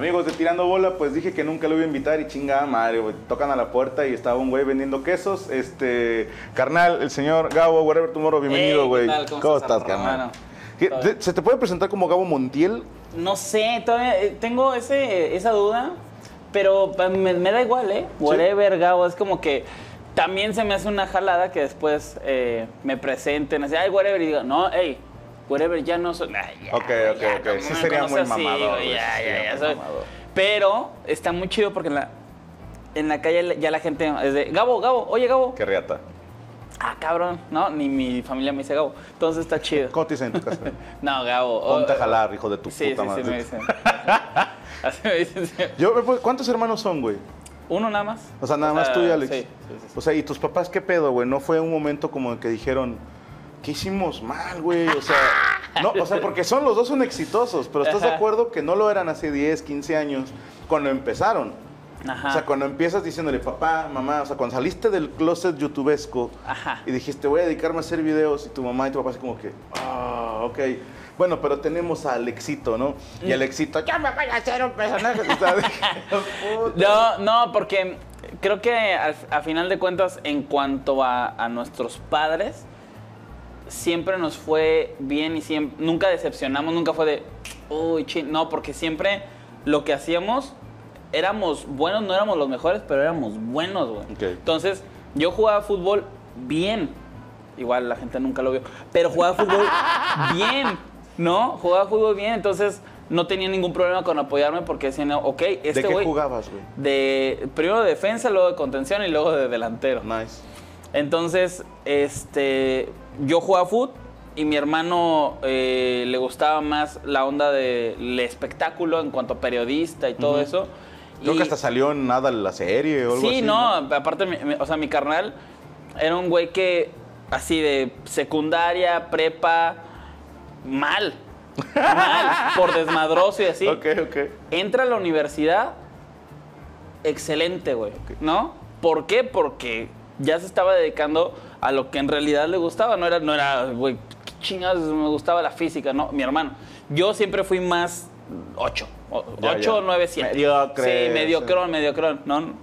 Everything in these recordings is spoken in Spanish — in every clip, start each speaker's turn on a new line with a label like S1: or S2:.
S1: Amigos de Tirando Bola, pues dije que nunca lo iba a invitar y chingada madre, güey. Tocan a la puerta y estaba un güey vendiendo quesos. Este, carnal, el señor Gabo, whatever tomorrow, bienvenido,
S2: Hey, ¿qué
S1: güey.
S2: ¿Cómo
S1: ¿Cómo
S2: estás,
S1: carnal? ¿Se te puede presentar como Gabo Montiel?
S2: No sé, todavía eh, tengo ese, esa duda, pero me da igual, ¿eh? Whatever, Gabo, es como que también se me hace una jalada que después eh, me presenten, así, ay, whatever, y digo, no, hey, whatever, ya no soy... Ay, ya,
S1: Ok, ok,
S2: ya,
S1: ok.
S2: ¿cómo
S1: Sí sería muy
S2: así, güey?
S1: güey,
S2: Ya,
S1: sí
S2: ya, ya, soy-. Pero está muy chido porque en la, en la calle ya la gente es de, Gabo, Gabo, oye, Gabo.
S1: Qué riata.
S2: Ah, cabrón, no, ni mi familia me dice Gabo. Entonces está chido.
S1: ¿Cómo te dicen en tu casa?
S2: No, Gabo.
S1: Ponte a jalar, hijo de tu
S2: Sí,
S1: puta
S2: sí,
S1: madre.
S2: sí, me dicen. Así me dicen. sí.
S1: Yo, ¿me puedo- ¿Cuántos hermanos son, güey?
S2: Uno nada más.
S1: O sea, nada más tú y Alex.
S2: Sí, sí, sí.
S1: O sea, ¿y tus papás qué pedo, güey? ¿No fue un momento como que dijeron, ¿qué hicimos mal, güey? O sea, no, o sea, porque son los dos son exitosos, pero ¿estás de
S2: Ajá.
S1: acuerdo que no lo eran hace 10, 15 años cuando empezaron?
S2: Ajá.
S1: O sea, cuando empiezas diciéndole, papá, mamá, o sea, cuando saliste del closet youtubesco
S2: Ajá.
S1: y dijiste, voy a dedicarme a hacer videos, y tu mamá y tu papá así como que, ah, ok. Bueno, pero tenemos a Alexito, ¿no? Y Alexito, ya me voy a hacer un personaje.
S2: No, no, porque creo que al- a final de cuentas, en cuanto a, a nuestros padres, siempre nos fue bien y siempre, nunca decepcionamos, nunca fue de, uy, chin, no, porque siempre lo que hacíamos, éramos buenos, no éramos los mejores, pero éramos buenos, güey. Entonces, yo jugaba fútbol bien. Igual la gente nunca lo vio. Pero jugaba fútbol bien, ¿no? Jugaba fútbol bien. Entonces, no tenía ningún problema con apoyarme porque decían, ok, este
S1: ¿De qué
S2: güey.
S1: jugabas, güey?
S2: De, primero de defensa, luego de contención y luego de delantero.
S1: Nice.
S2: Entonces, este, yo jugaba fútbol y mi hermano eh, le gustaba más la onda del espectáculo en cuanto a periodista y todo eso.
S1: Creo
S2: Y-
S1: que hasta salió en nada la serie o algo
S2: Sí,
S1: así.
S2: no, aparte, mi- mi- o sea, mi carnal era un güey que, así de secundaria, prepa, mal. Mal, por desmadroso y así.
S1: Ok, ok.
S2: Entra a la universidad, excelente, güey. ¿No? ¿Por qué? Porque ya se estaba dedicando a lo que en realidad le gustaba. No era, no era, güey, qué chingados me gustaba la física, no, mi hermano. Yo siempre fui más 8.
S1: Ya,
S2: 8,
S1: ya.
S2: 9, 7.
S1: Mediocre,
S2: Sí, mediocrón, mediocrón. No.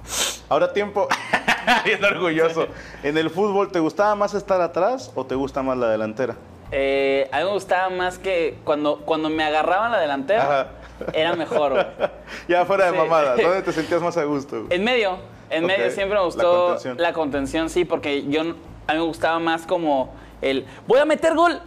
S1: Ahora tiempo. Bien orgulloso. En el fútbol, ¿te gustaba más estar atrás o te gusta más la delantera?
S2: Eh, a mí me gustaba más que cuando, cuando me agarraban la delantera,
S1: Ajá.
S2: era mejor, güey.
S1: Ya fuera de
S2: Sí.
S1: mamada, ¿dónde te sentías más a gusto? güey?
S2: En medio, en medio siempre me
S1: la
S2: gustó
S1: contención.
S2: la contención, sí, porque yo a mí me gustaba más como el voy a meter gol,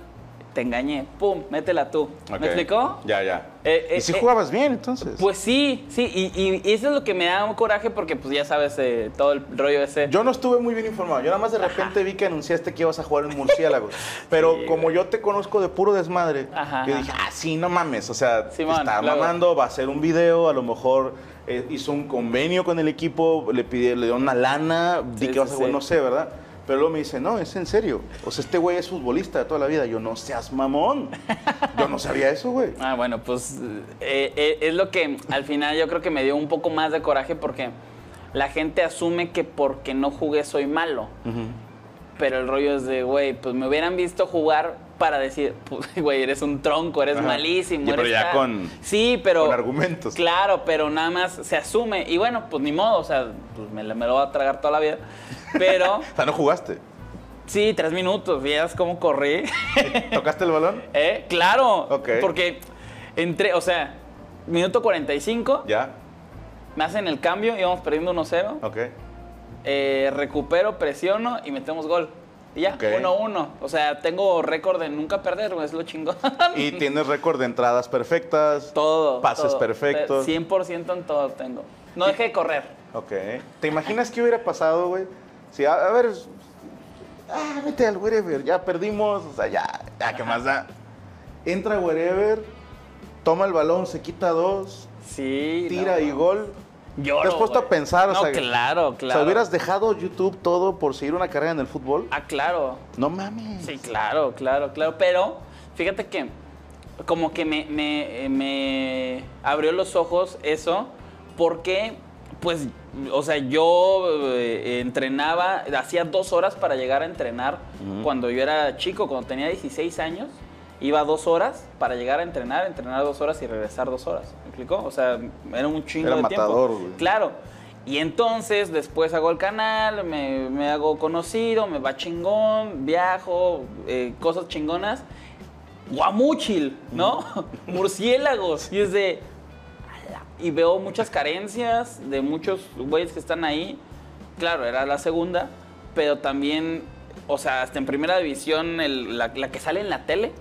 S2: te engañé, pum, métela tú. ¿Me explicó?
S1: Ya, ya.
S2: Eh, eh,
S1: ¿Y si
S2: eh,
S1: jugabas bien entonces?
S2: Pues sí, sí, y, y eso es lo que me da un coraje porque pues ya sabes eh, todo el rollo ese.
S1: Yo no estuve muy bien informado. Yo nada más de repente vi que anunciaste que ibas a jugar en Murciélagos. Pero
S2: Sí,
S1: como yo te conozco de puro desmadre,
S2: Ajá,
S1: yo
S2: ajá.
S1: dije, ah, sí, no mames. O sea,
S2: Simón,
S1: está
S2: luego-
S1: mamando, va a hacer un video, a lo mejor eh, hizo un convenio con el equipo, le pidió, le dio una lana, di
S2: Sí,
S1: que vas
S2: sí,
S1: a jugar,
S2: sí.
S1: no sé, ¿verdad? Pero luego me dice, no, es en serio. O sea, este güey es futbolista de toda la vida. Yo, no seas mamón. Yo no sabía eso, güey.
S2: Ah, bueno, pues eh, eh, es lo que al final yo creo que me dio un poco más de coraje porque la gente asume que porque no jugué soy malo. Pero el rollo es de, güey, pues me hubieran visto jugar para decir, pues, güey, eres un tronco, eres
S1: Ajá.
S2: malísimo.
S1: Ya, pero
S2: eres
S1: ya
S2: tal".
S1: con-
S2: Sí, pero...
S1: con argumentos.
S2: Claro, pero nada más se asume. Y bueno, pues ni modo, o sea, pues me, lo voy a tragar toda la vida. Pero,
S1: O sea, no jugaste.
S2: sí, tres minutos, ¿vías cómo corrí?
S1: ¿Tocaste el balón?
S2: ¿Eh? Claro. Porque entré, o sea, minuto 45,
S1: Ya.
S2: me hacen el cambio, íbamos perdiendo 1-0.
S1: Ok.
S2: eh, recupero, presiono y metemos gol. Y ya,
S1: Ok.
S2: 1-1. O sea, tengo récord de nunca perder, güey, es lo chingón.
S1: Y tienes récord de entradas perfectas.
S2: todo.
S1: Pases
S2: todo.
S1: perfectos.
S2: 100% en todo tengo. No dejé de correr.
S1: Ok. ¿Te imaginas qué hubiera pasado, güey? Si, a, a ver, ah, vete al wherever, ya perdimos, o sea, ya, ya, ¿qué más da? Entra wherever, toma el balón, se quita dos,
S2: Sí.
S1: tira
S2: no,
S1: y gol.
S2: Lloro,
S1: ¿Te has puesto a pensar? O sea,
S2: claro, claro.
S1: O sea, ¿hubieras dejado YouTube todo por seguir una carrera en el fútbol?
S2: Ah, claro.
S1: No mames.
S2: Sí, claro, claro, claro. Pero fíjate que como que me, me, me abrió los ojos eso, porque, pues, o sea, yo eh, entrenaba, hacía dos horas para llegar a entrenar cuando yo era chico, cuando tenía 16 años. Iba dos horas para llegar a entrenar, entrenar dos horas y regresar dos horas. Explicó? O sea, era un chingo
S1: Era
S2: de
S1: matador,
S2: tiempo.
S1: güey.
S2: Claro. Y entonces después hago el canal, me, me hago conocido, me va chingón, viajo, eh, cosas chingonas. Guamúchil, ¿no? Murciélagos. Y es de. Y veo muchas carencias de muchos güeyes que están ahí. Claro, era la segunda, pero también, o sea, hasta en primera división, el- la, la que sale en la tele,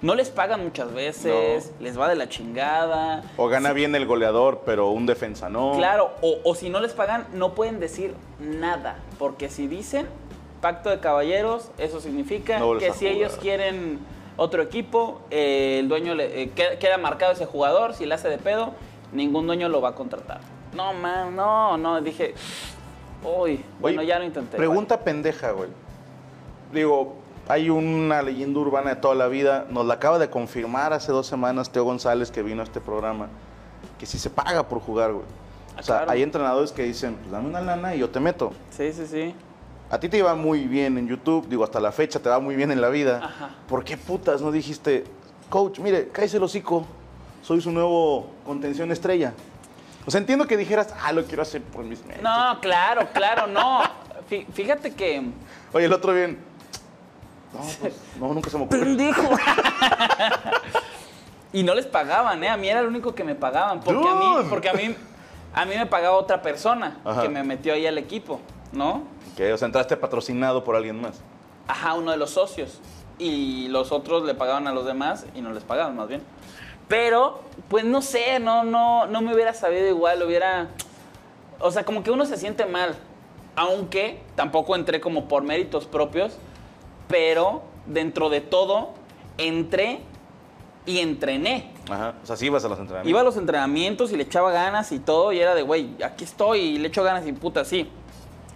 S2: no les pagan muchas veces, les va de la chingada.
S1: O gana bien el goleador, pero un defensa no.
S2: Claro, o, o si no les pagan, no pueden decir nada. Porque si dicen pacto de caballeros, eso significa
S1: No
S2: que si ellos quieren otro equipo, eh, el dueño le, eh, queda, marcado ese jugador, si le hace de pedo, ningún dueño lo va a contratar. No, man, no, no, dije, uy, bueno, ya lo intenté.
S1: Pregunta pendeja, güey. Digo, hay una leyenda urbana de toda la vida. Nos la acaba de confirmar hace dos semanas Teo González, que vino a este programa, que si se paga por jugar, güey.
S2: Ah,
S1: O sea,
S2: claro.
S1: hay entrenadores que dicen, pues dame una lana y yo te meto.
S2: Sí, sí, sí.
S1: A ti te iba muy bien en YouTube, digo, hasta la fecha te va muy bien en la vida.
S2: Ajá.
S1: ¿Por qué putas no dijiste, coach, mire, cállese el hocico, soy su nuevo contención estrella? O sea, entiendo que dijeras, ah, lo quiero hacer por mis méritos.
S2: No, claro, claro, no. Fí- Fíjate que...
S1: Oye, el otro bien, no, pues, no, nunca se me ocurrió.
S2: ¡Pendejo! y no les pagaban, ¿eh? A mí era el único que me pagaban. Porque a mí, porque a mí, a mí me pagaba otra persona
S1: Ajá.
S2: que me metió ahí al equipo, ¿no?
S1: Que, o sea, entraste patrocinado por alguien más.
S2: Ajá, uno de los socios. Y los otros le pagaban a los demás y no les pagaban, más bien. Pero, pues no sé, no, no, no me hubiera sabido igual, hubiera. O sea, como que uno se siente mal. Aunque tampoco entré como por méritos propios. Pero dentro de todo, entré y entrené.
S1: Ajá. O sea, sí ibas a los entrenamientos.
S2: Iba a los entrenamientos y le echaba ganas y todo, y era de, güey, aquí estoy y le echo ganas y puta, sí.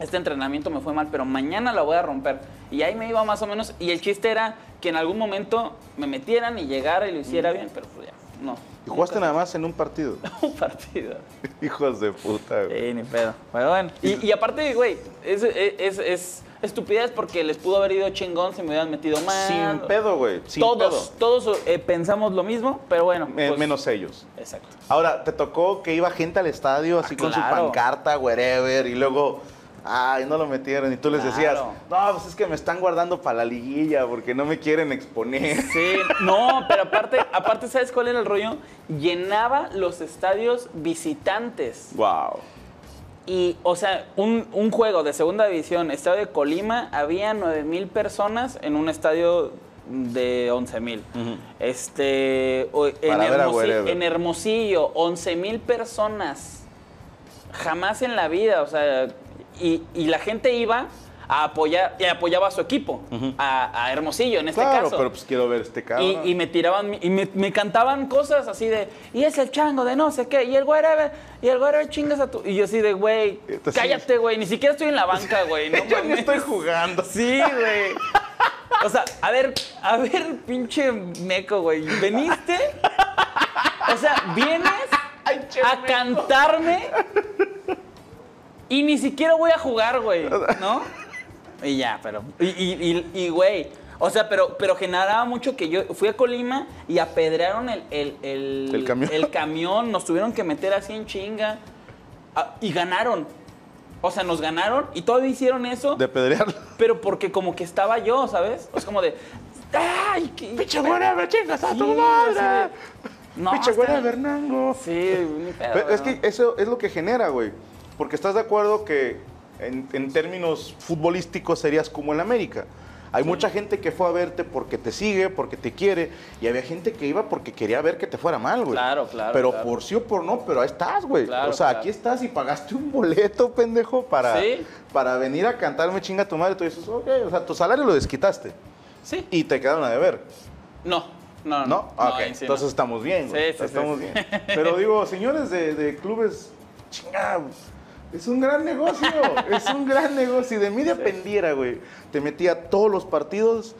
S2: Este entrenamiento me fue mal, pero mañana la voy a romper. Y ahí me iba más o menos, y el chiste era que en algún momento me metieran y llegara y lo hiciera bien, pero pues ya, no.
S1: Y jugaste nada más en un partido.
S2: un partido.
S1: Hijos de puta, güey.
S2: Sí, ni pedo. Pero bueno. Y, y aparte, güey, es, es, es estupidez porque les pudo haber ido chingón si me hubieran metido mal.
S1: Sin pedo, güey.
S2: Todos,
S1: pedo.
S2: todos eh, pensamos lo mismo, pero bueno.
S1: Me-
S2: pues,
S1: menos ellos.
S2: Exacto.
S1: Ahora, ¿te tocó que iba gente al estadio así
S2: Ah,
S1: con su pancarta, wherever, y luego, ay, no lo metieron? Y tú les decías,
S2: Claro.
S1: no, pues es que me están guardando para la liguilla porque no me quieren exponer.
S2: Sí, no, pero aparte, aparte, ¿sabes cuál era el rollo? Llenaba los estadios visitantes.
S1: wow.
S2: Y, o sea, un, un juego de segunda división, estadio de Colima, había 9 mil personas en un estadio de 11 mil. Este, en, en Hermosillo, 11 mil personas. Jamás en la vida, o sea, y, y la gente iba a apoyar, y apoyaba a su equipo, a, a Hermosillo en este
S1: Claro,
S2: caso.
S1: pero pues quiero ver este cabrón.
S2: Y, y me tiraban, y me, me cantaban cosas así de, y es el chango de no sé qué, y el whatever, y el whatever chingas a tu. Y yo así de, güey, cállate, güey, ni siquiera estoy en la banca, güey. No
S1: Yo ni
S2: mames".
S1: estoy jugando.
S2: Sí, güey. O sea, a ver, a ver, pinche meco, güey. ¿Veniste? O sea, vienes
S1: Ay,
S2: a
S1: meco.
S2: cantarme y ni siquiera voy a jugar, güey, ¿no? Y ya, pero. Y, y, y- y, güey. O sea, pero, pero generaba mucho que yo fui a Colima y apedrearon el, el, el,
S1: El camión.
S2: el camión, nos tuvieron que meter así en chinga. Ah, y ganaron. O sea, nos ganaron y todavía hicieron eso.
S1: De pedrearlo.
S2: Pero porque como que estaba yo, ¿sabes? Es como de. ¡Ay! qué-
S1: Pinche whatever, chingas a
S2: Sí,
S1: tu madre.
S2: de- No,
S1: Pinche
S2: está-
S1: whatever, nango.
S2: Sí, ni pedo.
S1: Pero es
S2: ¿no?
S1: que eso es lo que genera, güey. Porque estás de acuerdo que en, en términos futbolísticos serías como en América. Hay mucha gente que fue a verte porque te sigue, porque te quiere, y había gente que iba porque quería ver que te fuera mal, güey.
S2: Claro, claro,
S1: Pero
S2: claro.
S1: por sí o por no, pero ahí estás, güey.
S2: Claro,
S1: o sea,
S2: claro.
S1: aquí estás y pagaste un boleto, pendejo, para,
S2: Sí.
S1: para venir a cantarme chinga tu madre. Tú dices, ok, o sea, tu salario lo desquitaste
S2: Sí.
S1: y te quedaron a deber.
S2: No, no, no.
S1: ¿No? Ok,
S2: ahí sí no.
S1: entonces estamos bien, güey.
S2: Sí, sí,
S1: estamos
S2: sí.
S1: bien. Pero digo, señores de, de clubes, chingada, es un gran negocio, es un gran negocio. Si de mí dependiera, güey, te metía todos los partidos,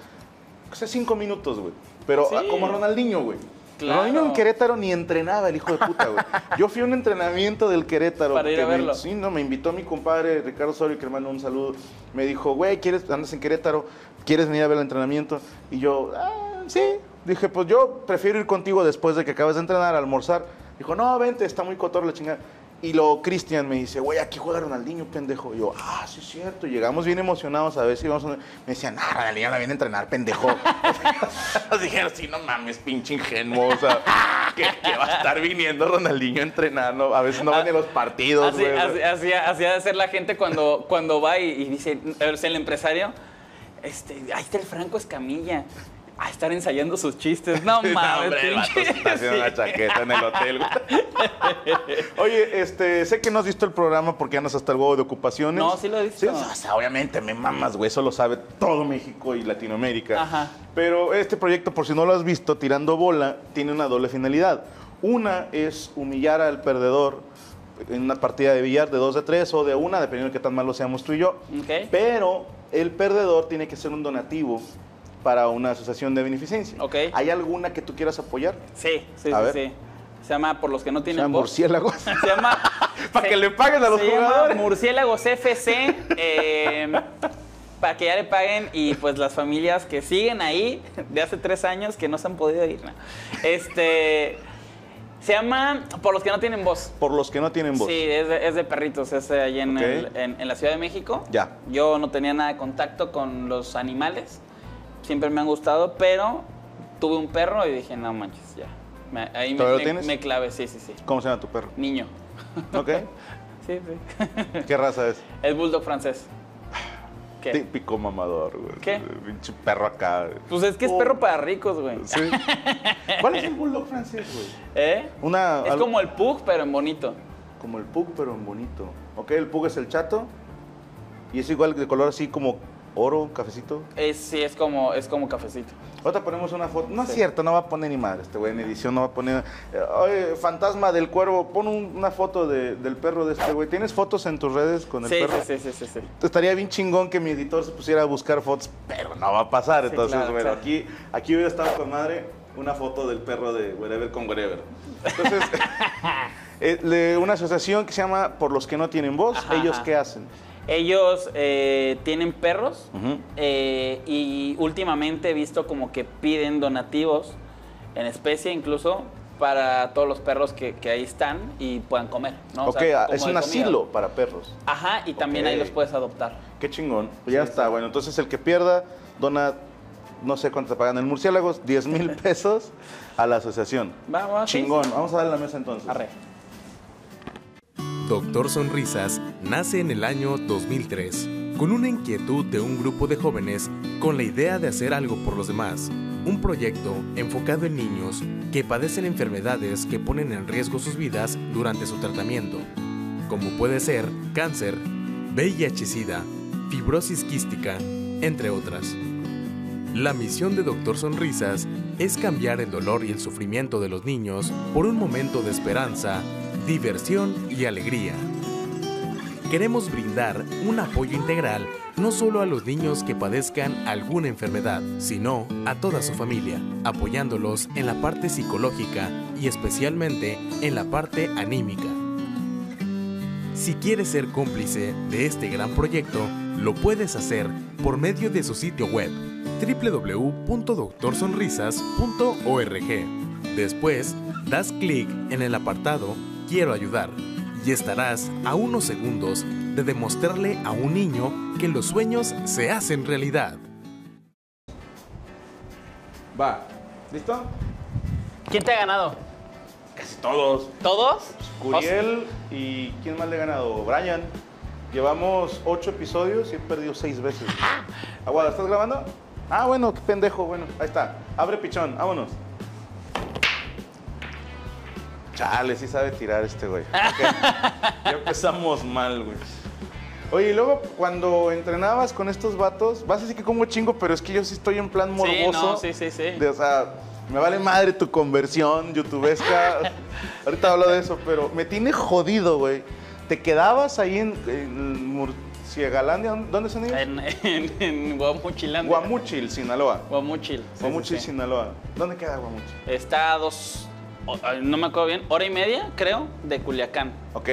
S1: o sea, cinco minutos, güey. Pero
S2: Sí.
S1: ah, como Ronaldinho, güey.
S2: Claro.
S1: Ronaldinho en Querétaro ni entrenaba el hijo de puta, güey. Yo fui a un entrenamiento del Querétaro.
S2: Para ir a
S1: que me-
S2: verlo.
S1: sí, no, me invitó mi compadre Ricardo Osorio, que le mando un saludo. Me dijo, güey, ¿quieres, andas en Querétaro? ¿Quieres venir a ver el entrenamiento? Y yo, ah, sí. Dije, pues yo prefiero ir contigo después de que acabes de entrenar, a almorzar. Dijo, no, vente, está muy cotorro la chingada. Y luego Cristian me dice, güey, aquí juega Ronaldinho, pendejo. Y yo, ah, sí es cierto. Llegamos bien emocionados a ver si vamos a... Me decían, ah, Ronaldinho la viene a entrenar, pendejo. Nos dijeron, sí, no mames, pinche ingenuo. O sea, que, que va a estar viniendo Ronaldinho a entrenar. ¿no? A veces no van ni los partidos,
S2: Así,
S1: güey.
S2: así, así, así ha de ser la gente cuando, cuando va y, y dice, sea, el empresario, este, ahí está el Franco Escamilla, a estar ensayando sus chistes. No mames,
S1: hombre, el
S2: Sí.
S1: una chaqueta en el hotel. güey. Oye, este, sé que no has visto el programa porque andas hasta el huevo de ocupaciones.
S2: No, sí lo he visto.
S1: o sea, obviamente me mamas, güey. Eso lo sabe todo México y Latinoamérica.
S2: Ajá.
S1: Pero este proyecto, por si no lo has visto, Tirando Bola, tiene una doble finalidad. Una es humillar al perdedor en una partida de billar de dos de tres o de una, dependiendo de qué tan malo seamos tú y yo.
S2: Ok.
S1: Pero el perdedor tiene que ser un donativo para una asociación de beneficencia.
S2: Ok.
S1: ¿Hay alguna que tú quieras apoyar?
S2: Sí, sí,
S1: A
S2: sí,
S1: ver.
S2: sí. Se llama, por los que no tienen voz.
S1: murciélagos.
S2: Se llama...
S1: Para
S2: se-
S1: que le paguen a los
S2: se llama
S1: jugadores.
S2: Murciélagos FC. eh, para que ya le paguen y pues las familias que siguen ahí de hace tres años que no se han podido ir. ¿no? Este... Se llama Por los que no tienen voz.
S1: Por los que no tienen voz.
S2: Sí, es de, es de perritos, es allí en,
S1: Ok.
S2: el- en- en la Ciudad de México.
S1: Ya.
S2: Yo no tenía nada de contacto con los animales, siempre me han gustado, pero tuve un perro y dije, no manches, ya. Me- ahí me,
S1: ¿Todavía lo
S2: me-
S1: tienes?
S2: me clavé, sí, sí, sí.
S1: ¿Cómo se llama tu perro?
S2: Niño.
S1: ¿Ok?
S2: Sí, sí.
S1: ¿Qué raza es?
S2: Es bulldog francés. ¿Qué?
S1: Típico mamador, güey.
S2: ¿Qué?
S1: Pinche perro acá. güey.
S2: Pues es que es
S1: Oh.
S2: perro para ricos, güey.
S1: Sí. ¿Cuál es el bulldog francés, güey?
S2: ¿Eh?
S1: Una,
S2: Es
S1: algo-
S2: como el pug, pero en bonito.
S1: como el pug, pero en bonito. Ok, el pug es el chato. Y es igual de color así como oro, cafecito.
S2: Es, sí, es como, es como cafecito.
S1: Ahorita ponemos una foto. No es cierto, no va a poner ni madre este güey en edición, no va a poner. eh, fantasma del cuervo, pon un- una foto de- del perro de este güey. ¿Tienes fotos en tus redes con el
S2: Sí,
S1: perro?
S2: sí, sí, sí, sí, sí.
S1: Estaría bien chingón que mi editor se pusiera a buscar fotos, pero no va a pasar.
S2: Sí,
S1: Entonces,
S2: claro,
S1: bueno,
S2: claro.
S1: aquí, aquí hubiera estado con madre una foto del perro de Wherever con Wherever. Entonces, eh, le- una asociación que se llama Por los que no tienen voz,
S2: Ajá,
S1: ¿ellos
S2: ajá.
S1: qué hacen?
S2: Ellos eh, tienen perros eh, y últimamente he visto como que piden donativos en especie incluso para todos los perros que, que ahí están y puedan comer. ¿no? O
S1: ok,
S2: sea,
S1: es un asilo para perros.
S2: Ajá, y también ahí los puedes adoptar.
S1: Qué chingón. Pues ya está, bueno, entonces el que pierda dona, no sé cuánto te pagan en murciélagos, 10 mil pesos a la asociación.
S2: Va, va, sí,
S1: Chingón,
S2: sí.
S1: vamos a darle la mesa entonces.
S2: Arre.
S3: Doctor Sonrisas nace en el año 2003 con una inquietud de un grupo de jóvenes con la idea de hacer algo por los demás. Un proyecto enfocado en niños que padecen enfermedades que ponen en riesgo sus vidas durante su tratamiento, como puede ser cáncer, VIH-Sida, fibrosis quística, entre otras. La misión de Doctor Sonrisas es cambiar el dolor y el sufrimiento de los niños por un momento de esperanza, diversión y alegría. Queremos brindar un apoyo integral no solo a los niños que padezcan alguna enfermedad, sino a toda su familia, apoyándolos en la parte psicológica y especialmente en la parte anímica. Si quieres ser cómplice de este gran proyecto, lo puedes hacer por medio de su sitio web www.doctorsonrisas.org. Después, das clic en el apartado Quiero ayudar y estarás a unos segundos de demostrarle a un niño que los sueños se hacen realidad.
S1: Va, ¿listo?
S2: ¿Quién te ha ganado?
S1: Casi todos.
S2: ¿Todos?
S1: Curiel y ¿quién más le ha ganado? Brian. Llevamos ocho episodios y he perdido seis veces. Aguada, ¿estás grabando? Ah, bueno, qué pendejo. Bueno, ahí está. Abre pichón, vámonos. Chale, sí sabe tirar este güey. Ok. ya empezamos mal, güey. Oye, y luego cuando entrenabas con estos vatos, vas a decir que como chingo, pero es que yo sí estoy en plan
S2: Sí,
S1: morboso.
S2: no, sí, sí, sí.
S1: De, o sea, me vale madre tu conversión youtubesca. Ahorita hablo de eso, pero me tiene jodido, güey. ¿Te quedabas ahí en, en Murciagalandia? ¿Dónde son ellos?
S2: En, en, en Guamuchilandia.
S1: Guamuchil, Sinaloa.
S2: Guamuchil. sí,
S1: Guamuchil,
S2: sí, sí.
S1: Sinaloa. ¿Dónde queda Guamuchil?
S2: Está a dos, no me acuerdo bien, hora y media, creo, de Culiacán.
S1: Ok.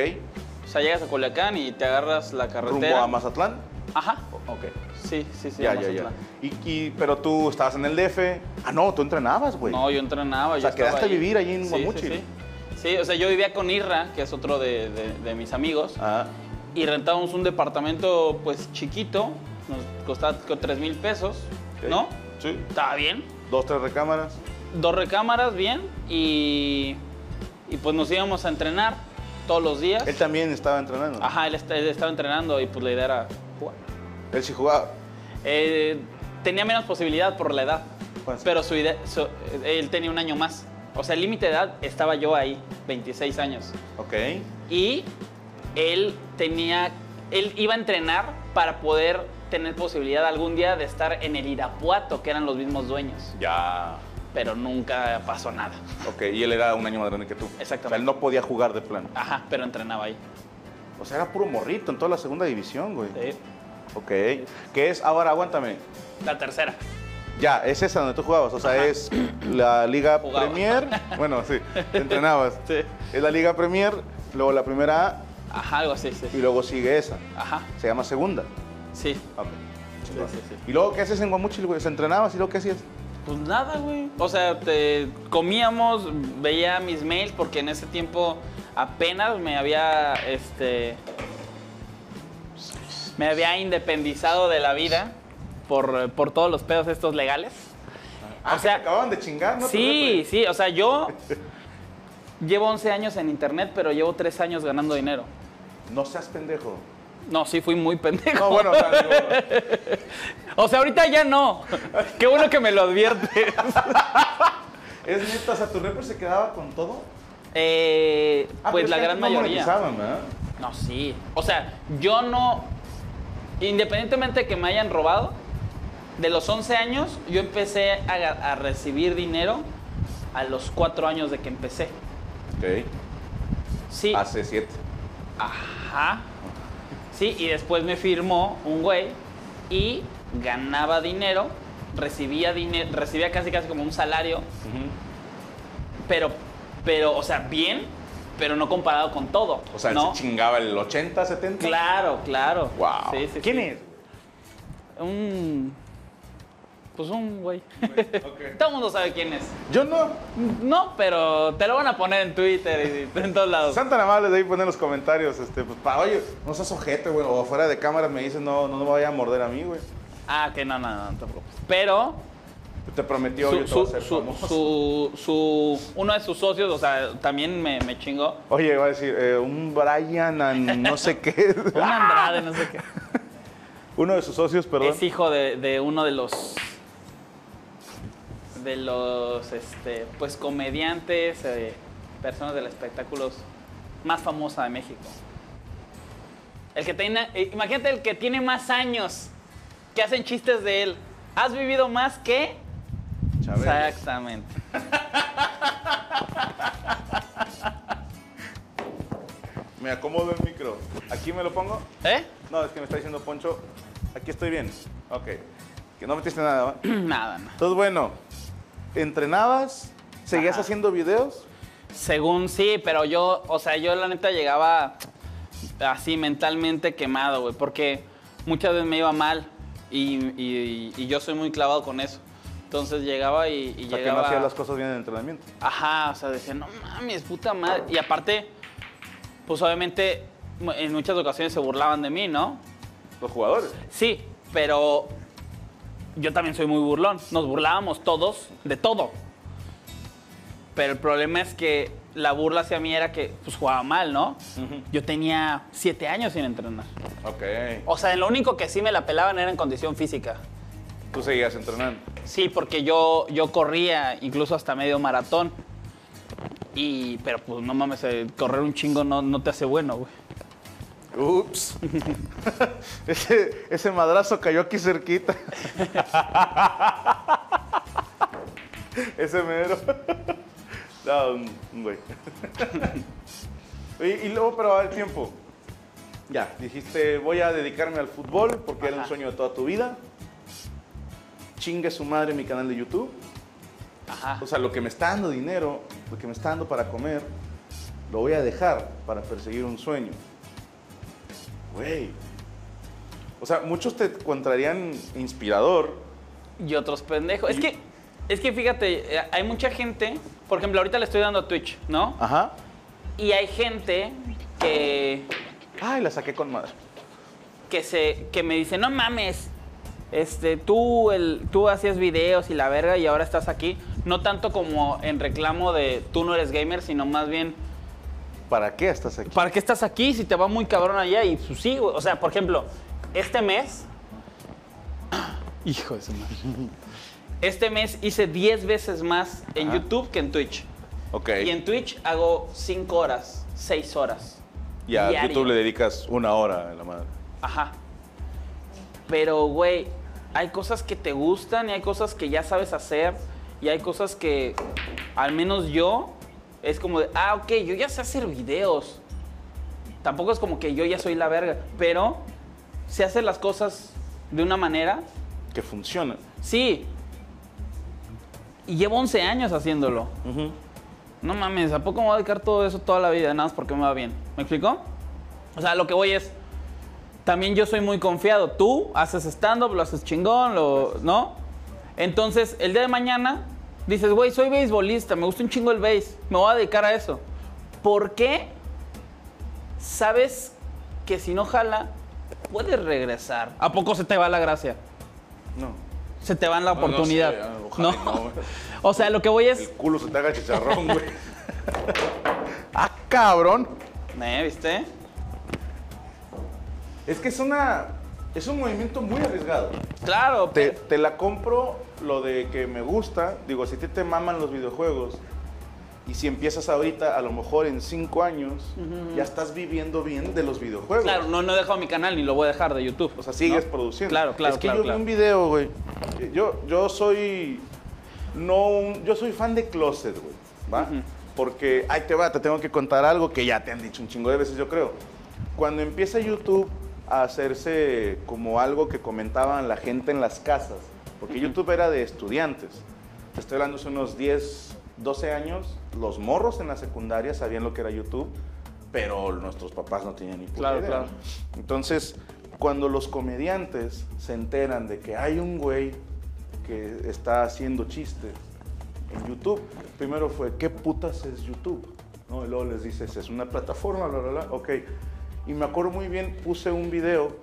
S2: O sea, llegas a Culiacán y te agarras la carretera.
S1: ¿Rumbo a Mazatlán?
S2: Ajá.
S1: Ok.
S2: Sí, sí, sí.
S1: ya, ya, ya. Y, y- pero tú estabas en el DF. Ah, no, tú entrenabas, güey.
S2: No, yo entrenaba.
S1: O sea,
S2: yo
S1: quedaste a vivir ahí en
S2: Sí. Sí, sí. Sí, o sea, yo vivía con Irra, que es otro de, de- de mis amigos,
S1: Ah,
S2: y rentábamos un departamento, pues, chiquito, nos costaba 3 mil pesos. ¿no?
S1: Sí.
S2: Estaba bien.
S1: Dos, tres recámaras.
S2: Dos recámaras, bien, y, y pues nos íbamos a entrenar todos los días.
S1: Él también estaba entrenando.
S2: Ajá, él, est- él estaba entrenando y pues la idea era jugar.
S1: Él sí jugaba.
S2: Eh, tenía menos posibilidad por la edad,
S1: ¿Cuántos?
S2: pero su idea, su- él tenía un año más. O sea, el límite de edad estaba yo ahí, 26 años.
S1: Ok.
S2: Y él tenía, él iba a entrenar para poder tener posibilidad algún día de estar en el Irapuato, que eran los mismos dueños.
S1: Ya.
S2: Pero nunca pasó nada.
S1: Ok, y él era un año más grande que tú.
S2: Exactamente.
S1: O sea, él no podía jugar de plano.
S2: Ajá, pero entrenaba ahí.
S1: O sea, era puro morrito en toda la segunda división, güey.
S2: Sí.
S1: Ok. ¿Qué es? Ahora, aguántame.
S2: La tercera.
S1: Ya, es esa donde tú jugabas. O sea,
S2: Ajá.
S1: es la Liga
S2: Jugaba.
S1: Premier. Bueno, sí, te entrenabas.
S2: Sí.
S1: Es la Liga Premier, luego la primera A
S2: Ajá, algo así, sí.
S1: y luego sigue esa.
S2: Ajá,
S1: Se llama segunda.
S2: sí.
S1: Ok.
S2: Sí, sí, sí.
S1: ¿Y luego qué haces en Guamuchil, güey? ¿Se entrenabas y luego qué hacías?
S2: Pues nada, güey. O sea, te- comíamos, veía mis mails porque en ese tiempo apenas me había, este, me había independizado de la vida por, por todos los pedos estos legales.
S1: Ah,
S2: o sea,
S1: te acababan de chingar, ¿no?
S2: Sí, sí, o sea, yo llevo 11 años en internet, pero llevo 3 años ganando dinero.
S1: No seas pendejo.
S2: No, sí, fui muy pendejo.
S1: No, bueno, o sea, digo,
S2: O sea, ahorita ya no. Qué bueno que me lo adviertes.
S1: es neta, o sea, tu rapper se quedaba con todo.
S2: Eh,
S1: Ah,
S2: pues la gran
S1: no
S2: mayoría. No, sí. O sea, yo no. Independientemente de que me hayan robado, de los 11 años, yo empecé a, a recibir dinero a los 4 años de que empecé.
S1: Ok.
S2: Sí.
S1: Hace siete.
S2: Ajá. Sí, y después me firmó un güey y ganaba dinero, recibía dinero, recibía casi casi como un salario, pero, pero, o sea, bien, pero no comparado con todo.
S1: O sea, él
S2: ¿no?
S1: se chingaba el 80, 70.
S2: Claro, claro.
S1: Wow.
S2: Sí, sí,
S1: ¿Quién
S2: sí.
S1: es?
S2: Un. Pues un güey. Todo el mundo sabe quién es.
S1: Yo no.
S2: No, pero te lo van a poner en Twitter y en todos lados.
S1: Sean tan amables de ahí poner en los comentarios, este, pues, pa, oye, no seas ojete, güey, o fuera de cámara me dices, no, no, no me vaya a morder a mí, güey.
S2: Ah, que no, no, no, no te preocupes. Pero
S1: Te prometió
S2: su,
S1: yo te voy a
S2: su, su,
S1: famoso.
S2: su- su- uno de sus socios, o sea, también me, me chingó.
S1: Oye, va a decir, eh, un Brian, no sé qué.
S2: Un Andrade, no sé qué.
S1: Uno de sus socios, perdón.
S2: Es hijo de, de uno de los. De los, este, pues, comediantes, eh, personas del espectáculos más famosa de México. El que tiene. eh, Imagínate el que tiene más años, que hacen chistes de él. ¿Has vivido más que?
S1: Chabelo.
S2: Exactamente.
S1: Me acomodo el micro. ¿Aquí me lo pongo?
S2: ¿Eh?
S1: No, es que me está diciendo Poncho, aquí estoy bien. Ok. Que no metiste nada, ¿va?
S2: Nada, no.
S1: Entonces, bueno, ¿entrenabas? ¿Seguías
S2: Ajá.
S1: haciendo videos?
S2: Según sí, pero yo, o sea, yo la neta llegaba así mentalmente quemado, güey, porque muchas veces me iba mal y, y- y yo soy muy clavado con eso. Entonces llegaba y, y
S1: O sea, que no hacías las cosas bien en el entrenamiento.
S2: Ajá, o sea, decía, no mames, puta madre. Y aparte, pues obviamente en muchas ocasiones se burlaban de mí, ¿no?
S1: Los jugadores.
S2: Sí, pero yo también soy muy burlón. Nos burlábamos todos de todo. Pero el problema es que la burla hacia mí era que pues jugaba mal, ¿no? Yo tenía siete años sin entrenar.
S1: Ok.
S2: O sea, lo único que sí me la pelaban era en condición física.
S1: Tú seguías entrenando.
S2: Sí, porque yo, yo corría incluso hasta medio maratón. Y, pero pues no mames, eh, correr un chingo no, no te hace bueno, güey.
S1: Ups. ese, ese madrazo cayó aquí cerquita. ese mero. no, güey. y, y luego, pero a ver, tiempo. Ya, dijiste, voy a dedicarme al fútbol porque era un sueño de toda tu vida. Chingue su madre mi canal de YouTube.
S2: Ajá.
S1: O sea, lo que me está dando dinero, lo que me está dando para comer, lo voy a dejar para perseguir un sueño. Güey. O sea, muchos te encontrarían inspirador.
S2: Y otros pendejos. Es que, es que fíjate, eh, hay mucha gente, por ejemplo, ahorita le estoy dando a Twitch, ¿no?
S1: Ajá.
S2: Y hay gente que,
S1: Ay, la saqué con madre.
S2: que, se, que me dice, no mames, este, tú, el, tú hacías videos y la verga y ahora estás aquí. No tanto como en reclamo de tú no eres gamer, sino más bien,
S1: ¿Para qué estás aquí?
S2: ¿para qué estás aquí si te va muy cabrón allá? Y pues sí, o sea, por ejemplo, este mes... Hijo de su madre. Este mes hice 10 veces más en
S1: Ajá.
S2: YouTube que en Twitch.
S1: Ok.
S2: Y en Twitch hago 5 horas, 6 horas.
S1: Y a
S2: diario.
S1: YouTube le dedicas una hora a la madre.
S2: Ajá. Pero, güey, hay cosas que te gustan y hay cosas que ya sabes hacer y hay cosas que, al menos yo, es como de, ah, ok, yo ya sé hacer videos. Tampoco es como que yo ya soy la verga, pero sé hacer las cosas de una manera,
S1: Que funciona.
S2: sí. Y llevo 11 años haciéndolo. No mames, ¿a poco me voy a dedicar todo eso toda la vida? Nada más porque me va bien. ¿Me explico? O sea, lo que voy es. También yo soy muy confiado. Tú haces stand-up, lo haces chingón, lo, ¿no? Entonces, el día de mañana dices, güey, soy beisbolista, me gusta un chingo el béis, me voy a dedicar a eso. ¿Por qué? Sabes que si no jala, puedes regresar. ¿A poco se te va la gracia?
S1: No.
S2: Se te va la
S1: No, no
S2: oportunidad.
S1: sé, ojalá
S2: ¿no?
S1: y no, güey.
S2: o sea, lo que voy
S1: El
S2: es.
S1: culo se te haga chicharrón, güey. ah, cabrón.
S2: ¿Me viste?
S1: Es que es una. Es un movimiento muy arriesgado.
S2: Claro,
S1: Te, te la compro lo de que me gusta. Digo, si ti te maman los videojuegos y si empiezas ahorita, a lo mejor en cinco años, ya estás viviendo bien de los videojuegos.
S2: Claro, no, no he dejado mi canal ni lo voy a dejar de YouTube.
S1: O sea, sigues
S2: ¿no?
S1: produciendo.
S2: Claro, claro,
S1: Es que
S2: claro,
S1: yo
S2: claro.
S1: vi un video, güey. Yo, yo soy. No un- Yo soy fan de Closet, güey. ¿Va? Porque, ahí te va, te tengo que contar algo que ya te han dicho un chingo de veces, yo creo. Cuando empieza YouTube a hacerse como algo que comentaban la gente en las casas, porque YouTube era de estudiantes. Te estoy hablando hace unos 10, 12 años. Los morros en la secundaria sabían lo que era YouTube, pero nuestros papás no tenían ni puta
S2: Claro,
S1: idea,
S2: claro.
S1: Entonces, cuando los comediantes se enteran de que hay un güey que está haciendo chistes en YouTube, primero fue, ¿qué putas es YouTube? ¿No? Y luego les dices, es una plataforma, bla, bla, bla. Ok. Y me acuerdo muy bien, puse un video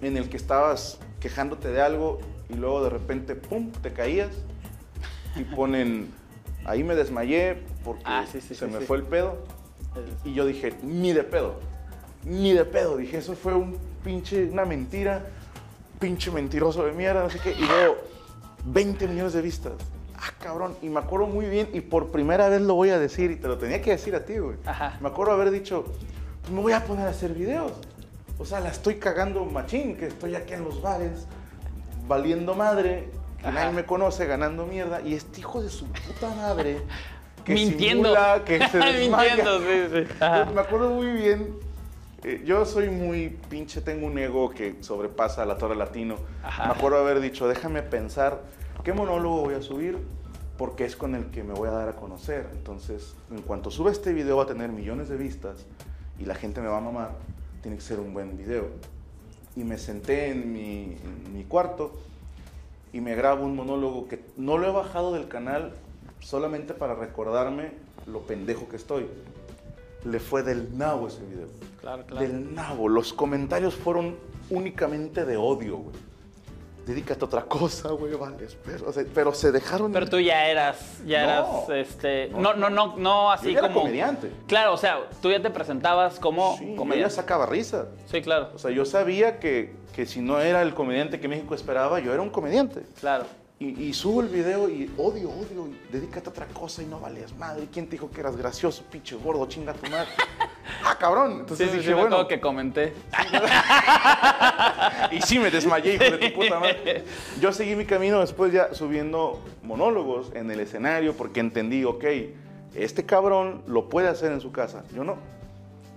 S1: en el que estabas quejándote de algo y luego de repente, ¡pum!, te caías y ponen, ahí me desmayé porque
S2: Ah, sí, sí,
S1: se
S2: sí,
S1: me fue el pedo. Y yo dije, ni de pedo, ni de pedo. Dije, eso fue un pinche, una mentira, pinche mentiroso de mierda, sé qué. Y veo 20 millones de vistas. Ah, cabrón. Y me acuerdo muy bien, y por primera vez lo voy a decir, y te lo tenía que decir a ti, güey.
S2: Ajá.
S1: Me acuerdo haber dicho, pues me voy a poner a hacer videos. O sea, la estoy cagando machín, que estoy aquí en los bares, valiendo madre, que nadie me conoce, ganando mierda. Y este hijo de su puta madre, que
S2: Mintiendo.
S1: simula, que se desmaya.
S2: Mintiendo, sí, sí. Ajá.
S1: Yo Me acuerdo muy bien. eh, yo soy muy pinche, tengo un ego que sobrepasa a la torre latino.
S2: Ajá.
S1: Me acuerdo haber dicho, déjame pensar qué monólogo voy a subir porque es con el que me voy a dar a conocer. Entonces, en cuanto suba este video va a tener millones de vistas y la gente me va a mamar, tiene que ser un buen video. Y me senté en mi, en mi cuarto y me grabo un monólogo que no lo he bajado del canal solamente para recordarme lo pendejo que estoy. Le fue del nabo ese video.
S2: Claro, claro.
S1: Del nabo. Los comentarios fueron únicamente de odio, güey. Dedícate a otra cosa, güey, vale. Pero, o sea, pero se dejaron...
S2: Pero tú ya eras, ya
S1: No.
S2: eras, este,
S1: No,
S2: no, no, no, así
S1: Yo ya era
S2: como.
S1: comediante.
S2: Claro, o sea, tú ya te presentabas como
S1: Sí, yo ya
S2: comediante.
S1: sacaba risa.
S2: Sí, claro,
S1: O sea, yo sabía que, que si no era el comediante que México esperaba, yo era un comediante.
S2: claro.
S1: Y, y subo el video y odio, odio, y dedícate a otra cosa y no valías madre. ¿Quién te dijo que eras gracioso, pinche gordo, chinga tu madre? ah, cabrón. Entonces
S2: sí, sí,
S1: dije, bueno,
S2: acuerdo que comenté.
S1: y sí me desmayé, hijo de tu puta madre. Yo seguí mi camino después ya subiendo monólogos en el escenario porque entendí, ok, este cabrón lo puede hacer en su casa, yo no.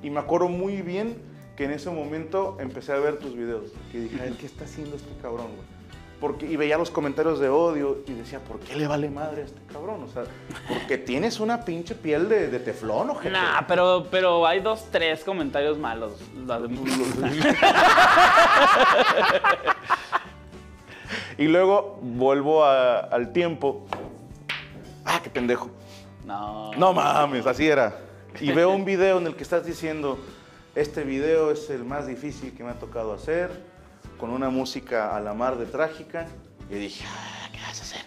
S1: Y me acuerdo muy bien que en ese momento empecé a ver tus videos. Y dije, "Ay, ¿qué está haciendo este cabrón, güey? Porque, y veía los comentarios de odio y decía, ¿por qué le vale madre a este cabrón? O sea, porque tienes una pinche piel de, de teflón, o
S2: Nah, pero, pero hay dos, tres comentarios malos.
S1: Y luego vuelvo a- al tiempo. Ah, qué pendejo.
S2: No.
S1: No mames, así era. y veo un video en el que estás diciendo, este video es el más difícil que me ha tocado hacer, con una música a la mar de trágica. Y dije, "Ah, ¿qué vas a hacer?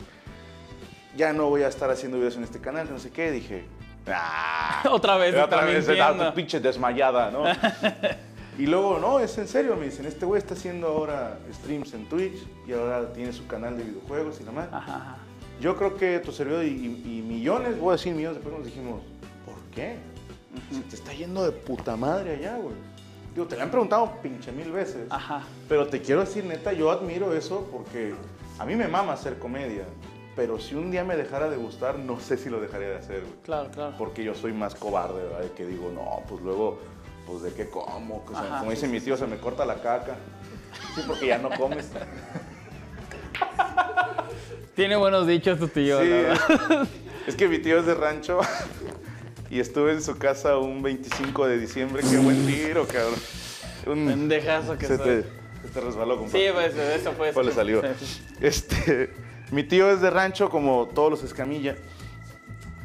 S1: Ya no voy a estar haciendo videos en este canal, no sé qué. Dije, "Ah".
S2: Otra vez,
S1: otra vez, tu pinche desmayada, ¿no? y luego, no, es en serio, me dicen, este güey está haciendo ahora streams en Twitch y ahora tiene su canal de videojuegos y la madre.
S2: Ajá, ajá.
S1: Yo creo que tu servidor y, y- y millones, voy a decir millones de personas dijimos, ¿por qué? Si te está yendo de puta madre allá, güey. Digo, te lo han preguntado pinche mil veces.
S2: Ajá.
S1: Pero te quiero decir, neta, yo admiro eso porque a mí me mama hacer comedia. Pero si un día me dejara de gustar, no sé si lo dejaría de hacer, güey.
S2: Claro, claro.
S1: Porque yo soy más cobarde, ¿verdad? De Que digo, no, pues luego, pues de qué como. O sea,
S2: Ajá,
S1: como
S2: sí,
S1: dice
S2: sí,
S1: mi tío, se me corta la caca. Sí, porque ya no comes.
S2: Tiene buenos dichos tu tío,
S1: Sí,
S2: la verdad.
S1: es que mi tío es de rancho y estuve en su casa un 25 de diciembre. Qué buen tiro, cabrón. Un-
S2: Pendejazo que
S1: se,
S2: soy.
S1: te, se te resbaló, compadre.
S2: Sí, pues eso fue.
S1: ¿Cuál le salió? Este, mi tío es de rancho, como todos los escamilla.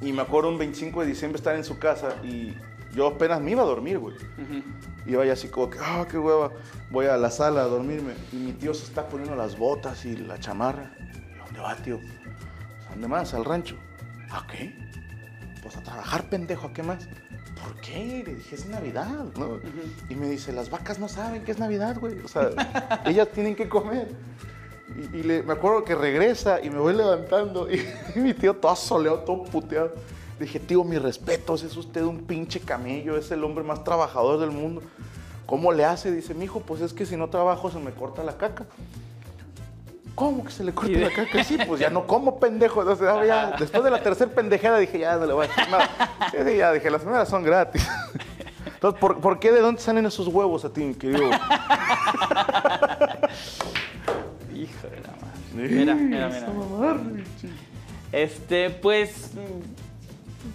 S1: Y me acuerdo un 25 de diciembre estar en su casa y yo apenas me iba a dormir, güey.
S2: Ujú.
S1: Y vaya así como que, ah, qué hueva. Voy a la sala a dormirme. Y mi tío se está poniendo las botas y la chamarra. ¿Y dónde va, tío? ¿A dónde más? Al rancho. ¿A qué? Pues a trabajar, pendejo. ¿A qué más? ¿Por qué? Le dije, es Navidad, ¿no? Y me dice, las vacas no saben que es Navidad, güey. O sea, ellas tienen que comer. Y, y le- me acuerdo que regresa y me voy levantando. Y, mi tío todo soleado, todo puteado. Le dije, tío, mis respetos, es usted un pinche camello, es el hombre más trabajador del mundo. ¿Cómo le hace? Dice, mijo, pues es que si no trabajo se me corta la caca. ¿Cómo que se le corta la caca? Sí, pues ya no como, pendejo. Entonces, ya, después de la tercera pendejada dije, ya no le voy a decir nada. Sí, sí, ya dije, las primeras son gratis. Entonces, ¿por, por qué de dónde salen esos huevos a ti, mi querido?
S2: Hijo de la madre. Mira, mira, mira.
S1: Esa mamada,
S2: Este, pues.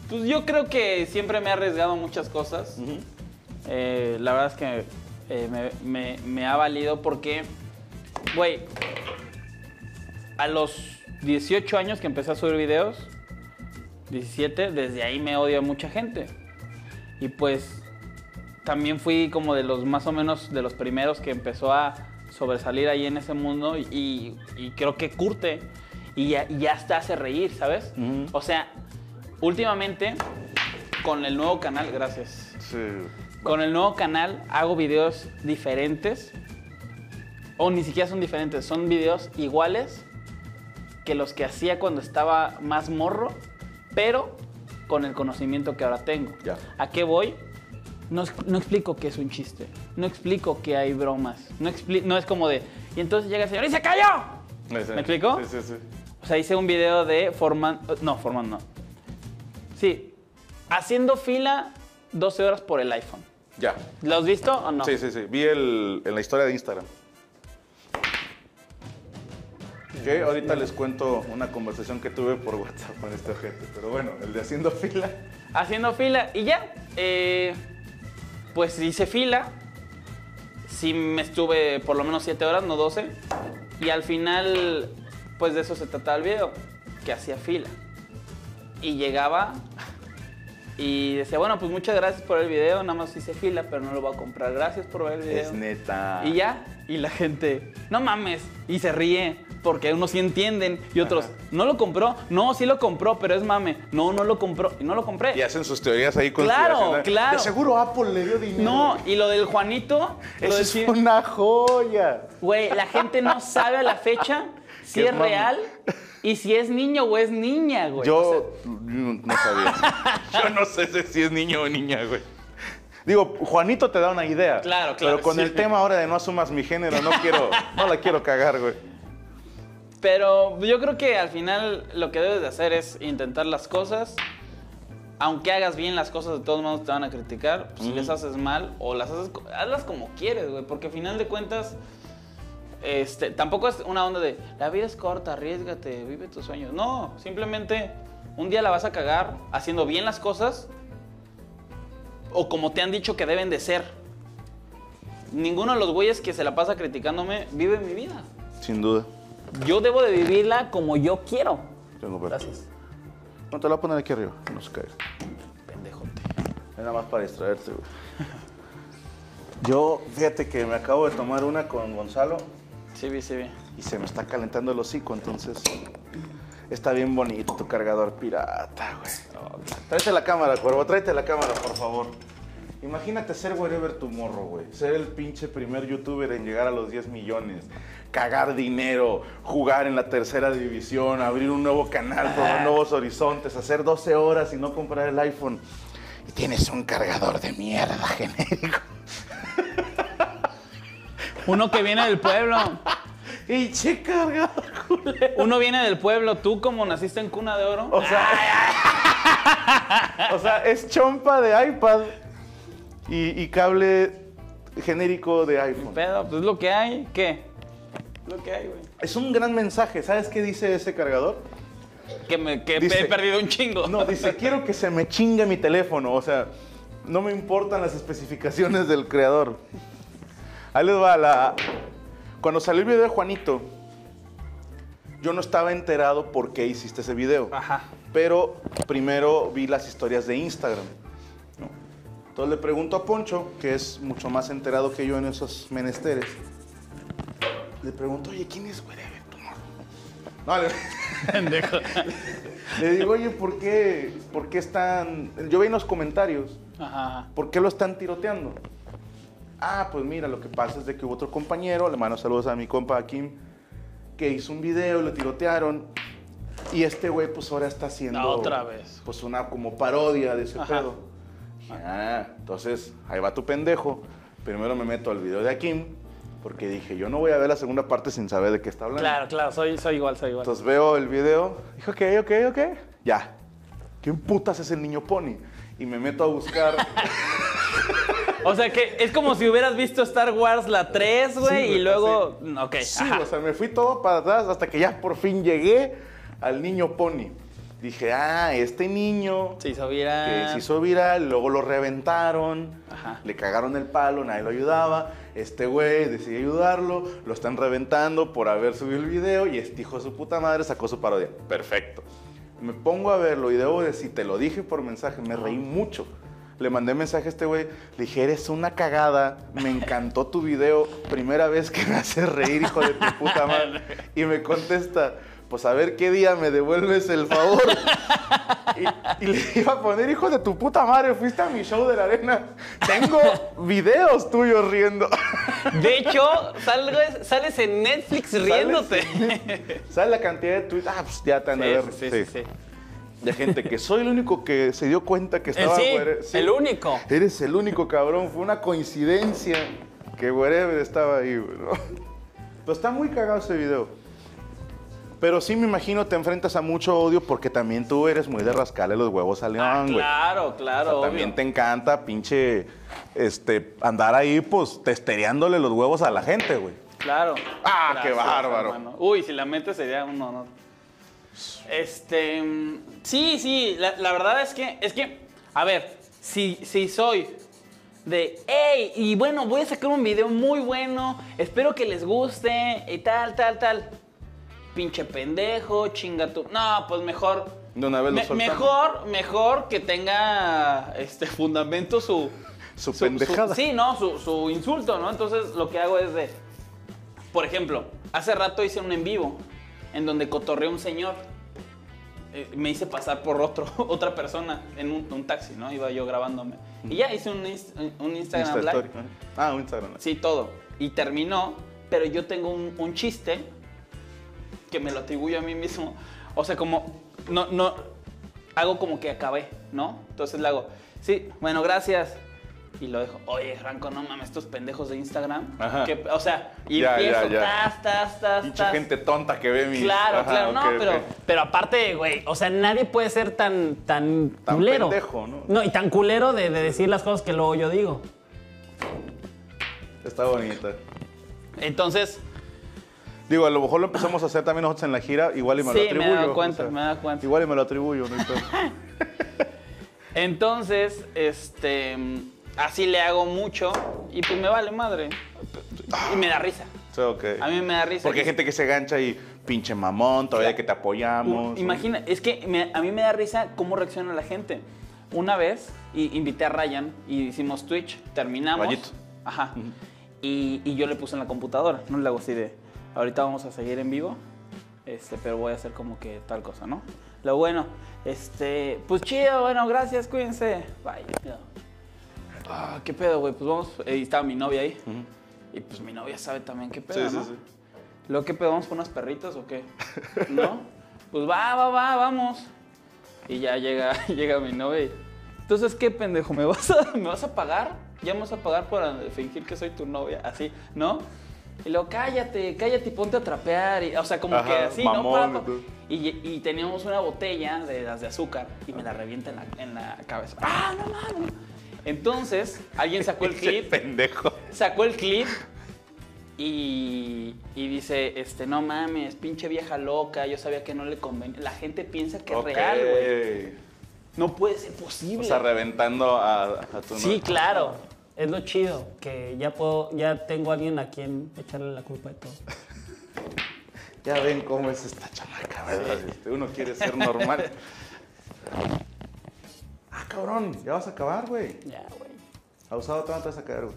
S2: Pues yo creo que siempre me he arriesgado muchas cosas. Eh, la verdad es que eh, me, me- me ha valido porque, güey, a los 18 años que empecé a subir videos, 17, desde ahí me odia mucha gente. Y pues también fui como de los más o menos de los primeros que empezó a sobresalir ahí en ese mundo y, y creo que curte y ya, y ya hasta hace reír, ¿sabes? O sea, últimamente con el nuevo canal, gracias.
S1: Sí.
S2: Con el nuevo canal hago videos diferentes. O ni siquiera son diferentes, son videos iguales que los que hacía cuando estaba más morro, pero con el conocimiento que ahora tengo.
S1: Ya.
S2: ¿A qué voy? No, no explico que es un chiste, no explico que hay bromas, no, expli- no es como de, y entonces llega el señor y se cayó. ¿Me explico?
S1: Sí, sí, sí.
S2: O sea, hice un video de formando, no, formando, no. Sí, haciendo fila 12 horas por el iPhone.
S1: Ya.
S2: ¿Lo has visto o no?
S1: Sí, sí, sí. Vi el, en la historia de Instagram. Que ahorita les cuento una conversación que tuve por WhatsApp con este ojete. Pero bueno, el de haciendo fila.
S2: Haciendo fila y ya. eh, pues hice fila. Sí me estuve por lo menos 7 horas, no 12. Y al final, pues de eso se trataba el video. Que hacía fila. Y llegaba y decía, bueno, pues muchas gracias por el video. Nada más hice fila, pero no lo voy a comprar. Gracias por ver el video.
S1: Es neta.
S2: Y ya, y la gente, no mames, y se ríe, porque unos sí entienden, y otros,
S1: Ajá.
S2: no lo compró, no, sí lo compró, pero es mame, no, no lo compró, y no lo compré.
S1: Y hacen sus teorías ahí con
S2: Claro, claro.
S1: De seguro Apple le dio dinero.
S2: No, y lo del Juanito, lo del
S1: es una joya.
S2: güey, la gente no sabe a la fecha si es real y si es niño o es niña, güey. O
S1: Yo no sabía. Yo no sé si es niño o niña, güey. Digo, Juanito te da una idea.
S2: Claro, claro,
S1: Pero con
S2: sí.
S1: el tema ahora de no asumas mi género, no quiero, no la quiero cagar, güey.
S2: Pero yo creo que al final lo que debes de hacer es intentar las cosas. Aunque hagas bien las cosas, de todos modos te van a criticar. Pues, Si les haces mal o las haces, hazlas como quieres, güey. Porque al final de cuentas, este, tampoco es una onda de la vida es corta, arriesgate, vive tus sueños. No, simplemente un día la vas a cagar haciendo bien las cosas o como te han dicho que deben de ser. Ninguno de los güeyes que se la pasa criticándome vive mi vida.
S1: Sin duda.
S2: Yo debo de vivirla como yo quiero.
S1: Tengo ver.
S2: Gracias.
S1: No te la voy a poner aquí arriba, que no se caiga.
S2: Pendejote.
S1: Es nada más para distraerte, güey. Yo, fíjate que me acabo de tomar una con Gonzalo
S2: Sí, vi, sí, vi.
S1: y se me está calentando el hocico, entonces está bien bonito tu cargador pirata, güey. Tráete la cámara, cuervo, tráete la cámara, por favor. Imagínate ser Wherever Tomorrow, güey. Ser el pinche primer youtuber en llegar a los 10 millones. Cagar dinero, jugar en la tercera división, abrir un nuevo canal, probar nuevos horizontes, hacer 12 horas y no comprar el iPhone. Y tienes un cargador de mierda genérico.
S2: Uno que viene del pueblo.
S1: Y che cargador, culero.
S2: Uno viene del pueblo. Tú, como naciste en cuna de oro.
S1: O sea, o sea, es chompa de iPad y, y cable genérico de iPhone.
S2: Pedo, pues es lo que hay. ¿Qué? Es lo que hay, güey.
S1: Es un gran mensaje. ¿Sabes qué dice ese cargador?
S2: Que, me, que
S1: Dice-
S2: he perdido un chingo.
S1: No, dice, quiero que se me chingue mi teléfono. O sea, no me importan las especificaciones del creador. Ahí les va la... Cuando salió el video de Juanito, yo no estaba enterado por qué hiciste ese video.
S2: Ajá.
S1: Pero primero vi las historias de Instagram. Entonces le pregunto a Poncho, que es mucho más enterado que yo en esos menesteres. Le pregunto, oye, ¿quién es Wherever Tomorrow? No, le,
S2: Pendejo.
S1: le digo, oye, ¿por qué, ¿por qué están...? Yo vi en los comentarios,
S2: Ajá.
S1: ¿por qué lo están tiroteando? Ah, pues mira, lo que pasa es de que hubo otro compañero, le mando saludos a mi compa Kim, que hizo un video, lo tirotearon. Y este güey, pues ahora está haciendo.
S2: No, otra vez.
S1: Pues una como parodia de ese
S2: Ajá.
S1: pedo. Ah, entonces ahí va tu pendejo. Primero me meto al video de Akim, porque dije, yo no voy a ver la segunda parte sin saber de qué está hablando.
S2: Claro, claro, soy, soy igual, soy igual.
S1: Entonces veo el video, dije, ok, ok, ok, ya. ¿Quién putas es el niño pony? Y me meto a buscar.
S2: O sea que es como si hubieras visto Star Wars la 3, güey,
S1: Sí,
S2: y luego. Ok,
S1: Sí,
S2: ajá.
S1: o sea, me fui todo para atrás hasta que ya por fin llegué al niño pony. Dije, ah, este niño
S2: Se hizo
S1: que
S2: viral.
S1: se hizo viral, luego lo reventaron,
S2: Ajá.
S1: le cagaron el palo, nadie lo ayudaba. Este güey decidió ayudarlo, lo están reventando por haber subido el video y este hijo de su puta madre sacó su parodia. Perfecto. Me pongo a verlo y debo decir, te lo dije por mensaje, me reí mucho. Le mandé mensaje a este güey, le dije, eres una cagada, me encantó tu video, primera vez que me haces reír, hijo de tu puta madre. Y me contesta, pues a ver qué día me devuelves el favor. Y, y le iba a poner, hijo de tu puta madre, fuiste a mi show de la arena. Tengo videos tuyos riendo.
S2: De hecho, salgo- sales en Netflix riéndote.
S1: ¿Sabes la cantidad de tweets? Ah, pues ya te han de ver.
S2: Sí, sí, sí, sí.
S1: De gente que soy el único que se dio cuenta que estaba...
S2: sí, el único.
S1: Eres el único, cabrón. Fue una coincidencia que Wherever estaba ahí. ¿no? Pero está muy cagado ese video. Pero sí me imagino te enfrentas a mucho odio porque también tú eres muy de rascarle los huevos al león,
S2: Ah,
S1: güey.
S2: claro,
S1: O
S2: claro.
S1: sea,
S2: obvio.
S1: también te encanta, pinche, este, andar ahí, pues, testereándole los huevos a la gente, güey.
S2: Claro.
S1: Ah, qué bárbaro.
S2: hermano. Uy, si la mente sería un honor. Este. Sí, sí, la, la verdad es que. Es que. A ver, si, si soy de. ¡Ey! Y bueno, voy a sacar un video muy bueno. Espero que les guste. Y tal, tal, tal. Pinche pendejo, chinga tu. No, pues mejor.
S1: De una vez lo
S2: me- mejor, mejor que tenga este fundamento su.
S1: Su pendejada.
S2: sí, no, su, su insulto, ¿no? Entonces lo que hago es de. Por ejemplo, hace rato hice un en vivo en donde cotorreé a un señor. Eh, me hice pasar por otro, otra persona en un, un taxi, ¿no? Iba yo grabándome. Y ya hice un, un Instagram
S1: Insta
S2: Live.
S1: Ah, un Instagram. Live.
S2: Sí, todo. Y terminó, pero yo tengo un, un chiste que me lo atribuyo a mí mismo. O sea, como, no, no, hago como que acabé, ¿no? Entonces le hago, sí, bueno, gracias. Y lo dejo, oye, Franco, no mames, estos pendejos de Instagram.
S1: Ajá.
S2: que- o sea, y
S1: Ya,
S2: empiezo,
S1: ya, ya.
S2: tas, tas, tas, tas.
S1: gente tonta que ve mi...
S2: Claro,
S1: Ajá,
S2: claro, no, pero, pero aparte, güey, o sea, nadie puede ser tan, tan,
S1: Tan
S2: culero.
S1: pendejo, ¿no?
S2: No, y tan culero de, de decir las cosas que luego yo digo.
S1: Está bonita.
S2: Entonces,
S1: Digo, a lo mejor lo empezamos a hacer también nosotros en la gira, igual y me
S2: Sí,
S1: lo
S2: me he
S1: atribuyo.
S2: dado cuenta, me he dado cuenta.
S1: Igual y me lo atribuyo, no.
S2: Entonces, este, así le hago mucho y pues me vale madre. Y me da risa.
S1: Sí, ok.
S2: A mí me da risa.
S1: Porque hay gente que se gancha y pinche mamón, todavía que te apoyamos.
S2: Imagina, es que me- a mí me da risa cómo reacciona la gente. una vez y invité a Ryan y hicimos Twitch, terminamos.
S1: Rayito.
S2: Ajá. y, y yo le puse en la computadora, no le hago así de, ahorita vamos a seguir en vivo, este, pero voy a hacer como que tal cosa, ¿no? Lo bueno, este, pues chido, bueno, gracias, cuídense. Bye. Ah, qué pedo, güey, pues vamos, y estaba mi novia ahí. Y pues mi novia sabe también qué pedo,
S1: Sí, sí,
S2: ¿no?
S1: sí.
S2: ¿Luego qué pedo? ¿Vamos por unos perritos o qué? ¿No? Pues va, va, va, vamos. Y ya llega, llega mi novia y... Entonces, ¿qué pendejo? ¿Me vas, a, ¿Me vas a pagar? ¿Ya me vas a pagar por fingir que soy tu novia? Así, ¿no? Y luego, cállate, cállate y ponte a trapear. Y, o sea, como
S1: Ajá,
S2: que así, ¿no? Pa, pa. Y, y teníamos una botella de las de azúcar y me la revienta en la, en la cabeza. ¡Ah, no mames! Entonces, alguien sacó el clip
S1: pendejo.
S2: sacó el clip y, y dice, este, no mames, pinche vieja loca, yo sabía que no le convenía. La gente piensa que es real, güey. No puede ser posible.
S1: O sea, reventando a, a tu
S2: sí, claro.
S4: Es lo chido, que ya puedo, ya tengo a alguien a quien echarle la culpa de todo.
S1: Ya ven cómo es esta chamaca, ¿verdad? Este, Uno quiere ser normal. ah, cabrón, ya vas a acabar, güey.
S2: Ya, güey.
S1: Abusado, ¿cuánto te vas a caer, güey?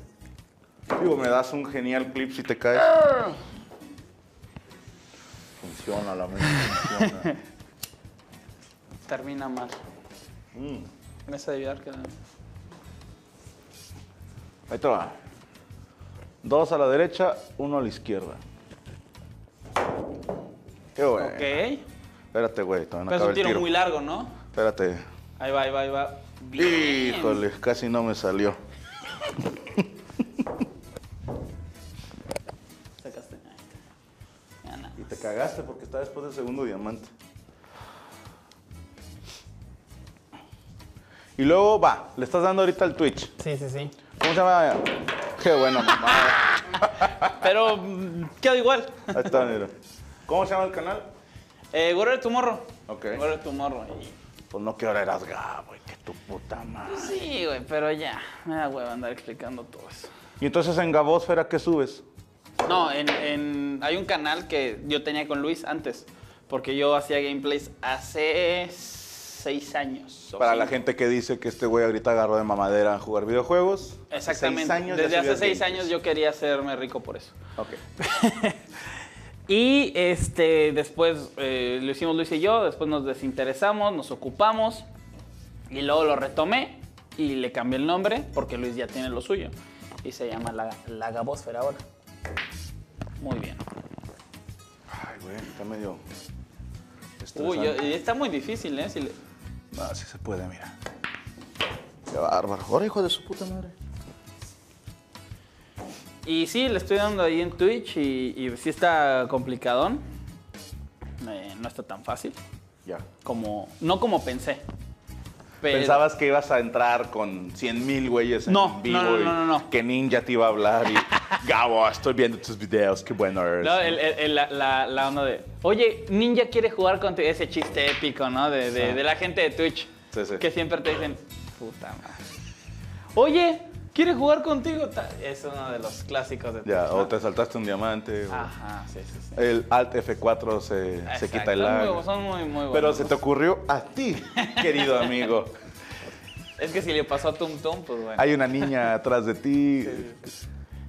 S1: Digo, me das un genial clip si te caes. Funciona la mente, funciona.
S2: Termina mal.
S1: Mm,
S2: Mesa de billar que...
S1: Ahí te va. Dos a la derecha, uno a la izquierda. Qué bueno.
S2: Ok.
S1: Espérate, güey, no
S2: es un tiro
S1: tiro.
S2: muy largo, ¿no?
S1: Espérate.
S2: Ahí va, ahí va, ahí va. Bien.
S1: Híjole, casi no me salió.
S2: Sacaste.
S1: Y te cagaste porque está después del segundo diamante. Y luego va, le estás dando ahorita el Twitch.
S4: Sí, sí, sí.
S1: ¿Cómo se llama? Qué mamá.
S2: Pero mm, queda igual.
S1: Ahí está, mira. ¿Cómo se llama el canal?
S2: Eh, Warrior Tomorrow.
S1: Ok.
S2: Warrior Tomorrow.
S1: Pues no, que hora eras Gabo, güey, que tu puta madre.
S2: Sí, güey, pero ya. Me da hueva andar explicando todo eso.
S1: Y entonces en Gabosfera, ¿qué subes?
S2: No, en, en- hay un canal que yo tenía con Luis antes. Porque yo hacía gameplays hace seis años.
S1: Para la gente que dice que este güey ahorita agarró de mamadera a jugar videojuegos. hace
S2: Exactamente.
S1: seis años ya
S2: Desde hace seis años yo quería hacerme rico por eso.
S1: Ok.
S2: Y este, después eh, lo hicimos Luis y yo, después nos desinteresamos, nos ocupamos y luego lo retomé y le cambié el nombre porque Luis ya tiene lo suyo y se llama La, la ahora. Muy bien.
S1: Ay, güey, está medio.
S2: Uy, yo- está muy difícil, ¿eh? Si le-
S1: No, sí se puede, mira. Qué bárbaro. Ahora, hijo de su puta madre.
S2: Y sí, le estoy dando ahí en Twitch y, y sí está complicadón. Eh, no está tan fácil
S1: Ya.
S2: como, no como pensé. Pero-
S1: Pensabas que ibas a entrar con 100 mil güeyes en
S2: No,
S1: vivo
S2: no, no,
S1: y
S2: no,
S1: que Ninja te iba a hablar y Gabo, estoy viendo tus videos, qué bueno eres.
S2: No, el- la, la- la onda de, oye, Ninja quiere jugar contigo. Ese chiste épico, ¿no? De, de- de la gente de Twitch.
S1: Sí, sí.
S2: Que siempre te dicen, puta madre. Oye, ¿quiere jugar contigo? Es uno de los clásicos de.
S1: Ya, o te saltaste un diamante. o
S2: Ajá, sí, sí, sí.
S1: El Alt F4 se, se quita el lag.
S2: Son muy, muy buenos.
S1: Pero se te ocurrió a ti, querido amigo.
S2: Es que si le pasó a Tum Tum, pues bueno.
S1: Hay una niña atrás de ti.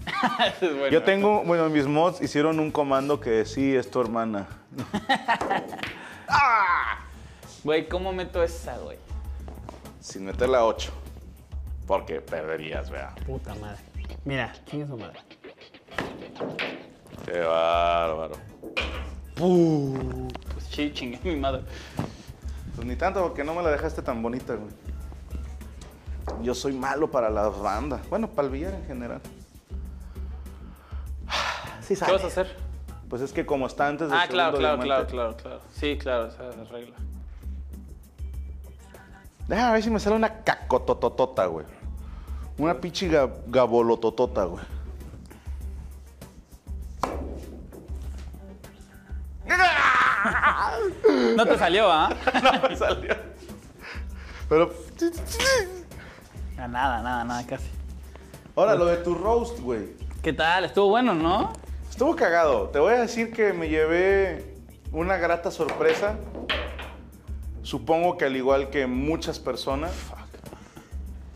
S2: Es bueno.
S1: Yo tengo, bueno, mis mods hicieron un comando que sí es tu hermana.
S2: Güey, ¿cómo meto esa, güey?
S1: Sin meterla 8. Porque perderías, vea.
S4: Puta madre. Mira, chingue su madre.
S1: Qué bárbaro.
S2: Pues sí, chingue mi madre.
S1: Pues ni tanto porque no me la dejaste tan bonita, güey. Yo soy malo para las bandas. Bueno, para el billar en general. Sí,
S2: ¿Qué vas a hacer?
S1: Pues es que como está antes del
S2: Ah, claro, claro, claro, claro, claro. Sí, claro, esa es la regla.
S1: Déjame ver si me sale una cacotototota, güey. Una pinche ga- gabolototota, güey.
S2: No te salió, ¿ah?
S1: No me salió. Pero.
S2: Nada, nada, nada, casi.
S1: Ahora, lo de tu roast, güey.
S2: ¿Qué tal? Estuvo bueno, ¿no?
S1: Estuvo cagado. Te voy a decir que me llevé una grata sorpresa. Supongo que al igual que muchas personas,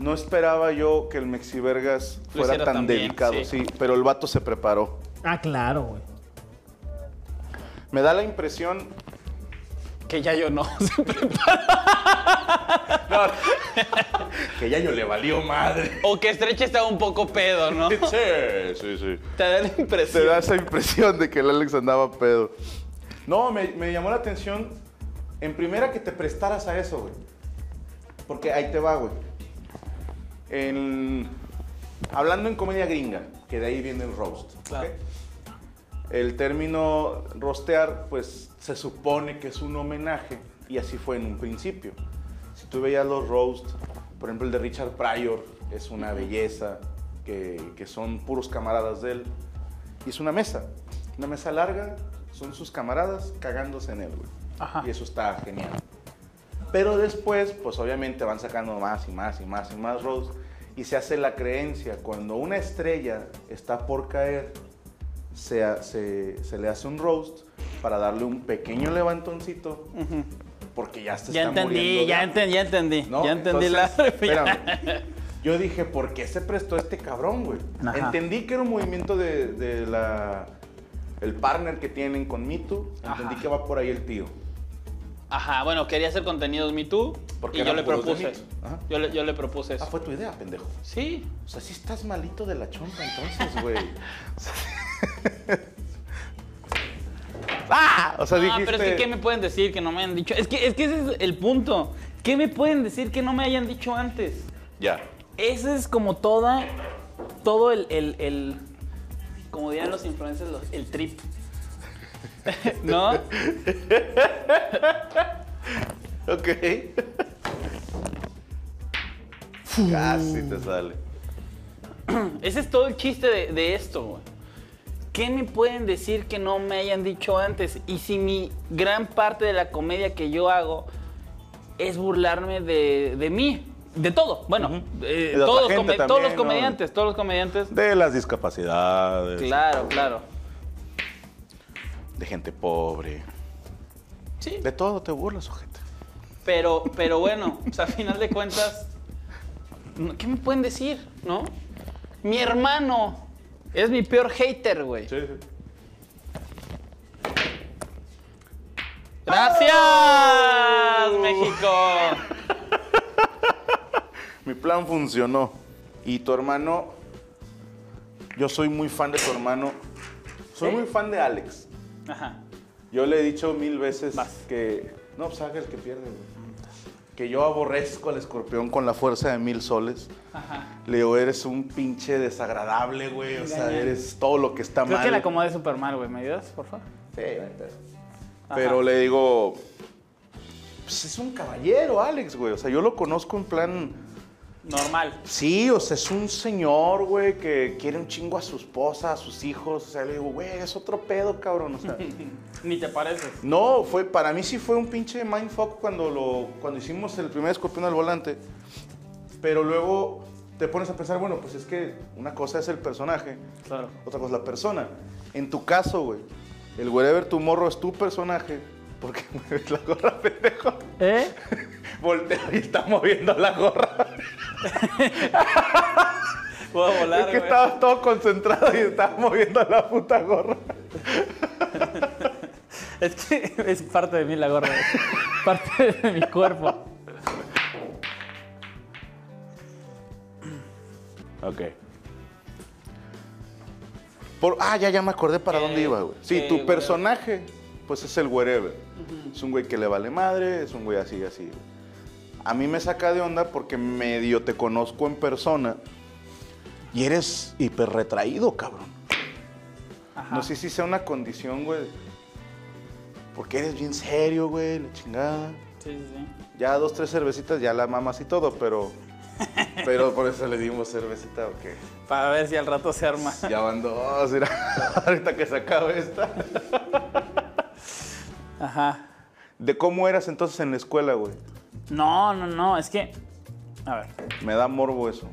S1: No esperaba yo que el Mexivergas
S2: Lo
S1: fuera tan
S2: bien,
S1: dedicado,
S2: sí.
S1: sí, pero el vato se preparó.
S4: Ah, claro, güey.
S1: Me da la impresión
S2: Que ya yo no.
S1: que ya yo le valió madre.
S2: o que Stretch estaba un poco pedo, ¿no?
S1: Sí, sí, sí.
S2: Te da la
S1: Te
S2: impresión.
S1: da esa impresión de que el Alex andaba pedo. No, me, me llamó la atención en primera que te prestaras a eso, güey. Porque ahí te va, güey. En- hablando en comedia gringa, que de ahí viene el roast.
S2: Claro.
S1: ¿ok? El término rostear, pues se supone que es un homenaje y así fue en un principio. Si tú veías los roasts, por ejemplo el de Richard Pryor, es una belleza, que, que son puros camaradas de él. Y es una mesa, una mesa larga, son sus camaradas cagándose en él, güey.
S2: Ajá.
S1: Y eso está genial. Pero después, pues obviamente van sacando más y más y más y más roasts y se hace la creencia, cuando una estrella está por caer, se, se- se le hace un roast para darle un pequeño levantoncito, porque ya se
S2: Ya
S1: está
S2: entendí,
S1: muriendo
S2: ya entendí, ya entendí.
S1: ¿no?
S2: Ya entendí la.
S1: Yo dije, ¿por qué se prestó este cabrón, güey?
S2: Ajá.
S1: Entendí que era un movimiento de, de la, el partner que tienen con Mitu. Entendí
S2: Ajá.
S1: que va por ahí el tío.
S2: Ajá, bueno, quería hacer contenidos Me Too
S1: Porque
S2: y yo le propuse.
S1: Ajá.
S2: Yo le, yo le propuse eso.
S1: Ah, fue tu idea, pendejo.
S2: Sí.
S1: O sea, sí estás malito de la chompa entonces, güey. ¡Ah! O sea,
S2: Ah,
S1: dijiste...
S2: pero es que ¿qué me pueden decir que no me han dicho? Es que, es que ese es el punto. ¿Qué me pueden decir que no me hayan dicho antes?
S1: Ya.
S2: Ese es como toda, todo el, el, el- como dirían los influencers, los- el trip. ¿No?
S1: Ok. Casi te sale.
S2: Ese es todo el chiste de, de esto, güey. ¿Qué me pueden decir que no me hayan dicho antes? Y si mi gran parte de la comedia que yo hago es burlarme de, de mí, de todo. Bueno, eh,
S1: de
S2: todos, los comediantes, todos los comediantes.
S1: De las discapacidades.
S2: Claro, claro.
S1: De gente pobre.
S2: Sí.
S1: De todo te burlas, ojete.
S2: Pero, pero bueno, sea, a final de cuentas, ¿qué me pueden decir, no? Mi hermano es mi peor hater, güey.
S1: Sí, sí.
S2: ¡Gracias, México!
S1: Mi plan funcionó. Y tu hermano, yo soy muy fan de tu hermano. Soy muy fan de Alex.
S2: Ajá.
S1: Yo le he dicho mil veces
S2: Vas.
S1: que. No, pues haga el que pierde, güey. Que yo aborrezco al escorpión con la fuerza de mil soles.
S2: Ajá.
S1: Le digo, eres un pinche desagradable, güey. O sea, eres todo lo que está
S2: Creo
S1: mal.
S2: que la acomodé súper mal, güey. ¿Me ayudas, por favor?
S1: Sí, pero- Pero le digo, pues es un caballero, Alex, güey. O sea, yo lo conozco en plan,
S2: Normal.
S1: sí, o sea, es un señor, güey, que quiere un chingo a su esposa, a sus hijos. O sea, le digo, güey, es otro pedo, cabrón. O sea,
S2: Ni te pareces.
S1: no, fue, para mí sí fue un pinche mindfuck cuando, lo, cuando hicimos el primer escorpión al volante. Pero luego te pones a pensar, bueno, pues es que una cosa es el personaje,
S2: Claro.
S1: otra cosa es la persona. En tu caso, güey, el Wherever Tomorrow es tu personaje. Porque mueves la gorra, pendejo.
S2: ¿Eh?
S1: Voltea y está moviendo la gorra.
S2: Puedo volar,
S1: es que
S2: güey.
S1: estabas todo concentrado y estabas moviendo la puta gorra.
S2: Es que es parte de mí la gorra. parte de mi cuerpo.
S1: Ok. Por, ah, ya, ya me acordé para dónde iba, güey. Sí,
S2: ¿Qué,
S1: tu personaje, pues es el wherever. Es un güey que le vale madre, es un güey así, así. güey. A mí me saca de onda porque medio te conozco en persona y eres hiper retraído, cabrón.
S2: Ajá.
S1: No sé si sea una condición, güey. Porque eres bien serio, güey, la chingada.
S2: Sí, sí, sí.
S1: Ya dos, tres cervecitas, ya la mamas y todo, pero. Pero por eso le dimos cervecita, ok.
S2: Para ver si al rato se arma.
S1: Ya van dos, mira. Ahorita que se acabe esta.
S2: Ajá.
S1: ¿De cómo eras entonces en la escuela, güey?
S2: No, no, no, es que. A ver.
S1: Me da morbo eso.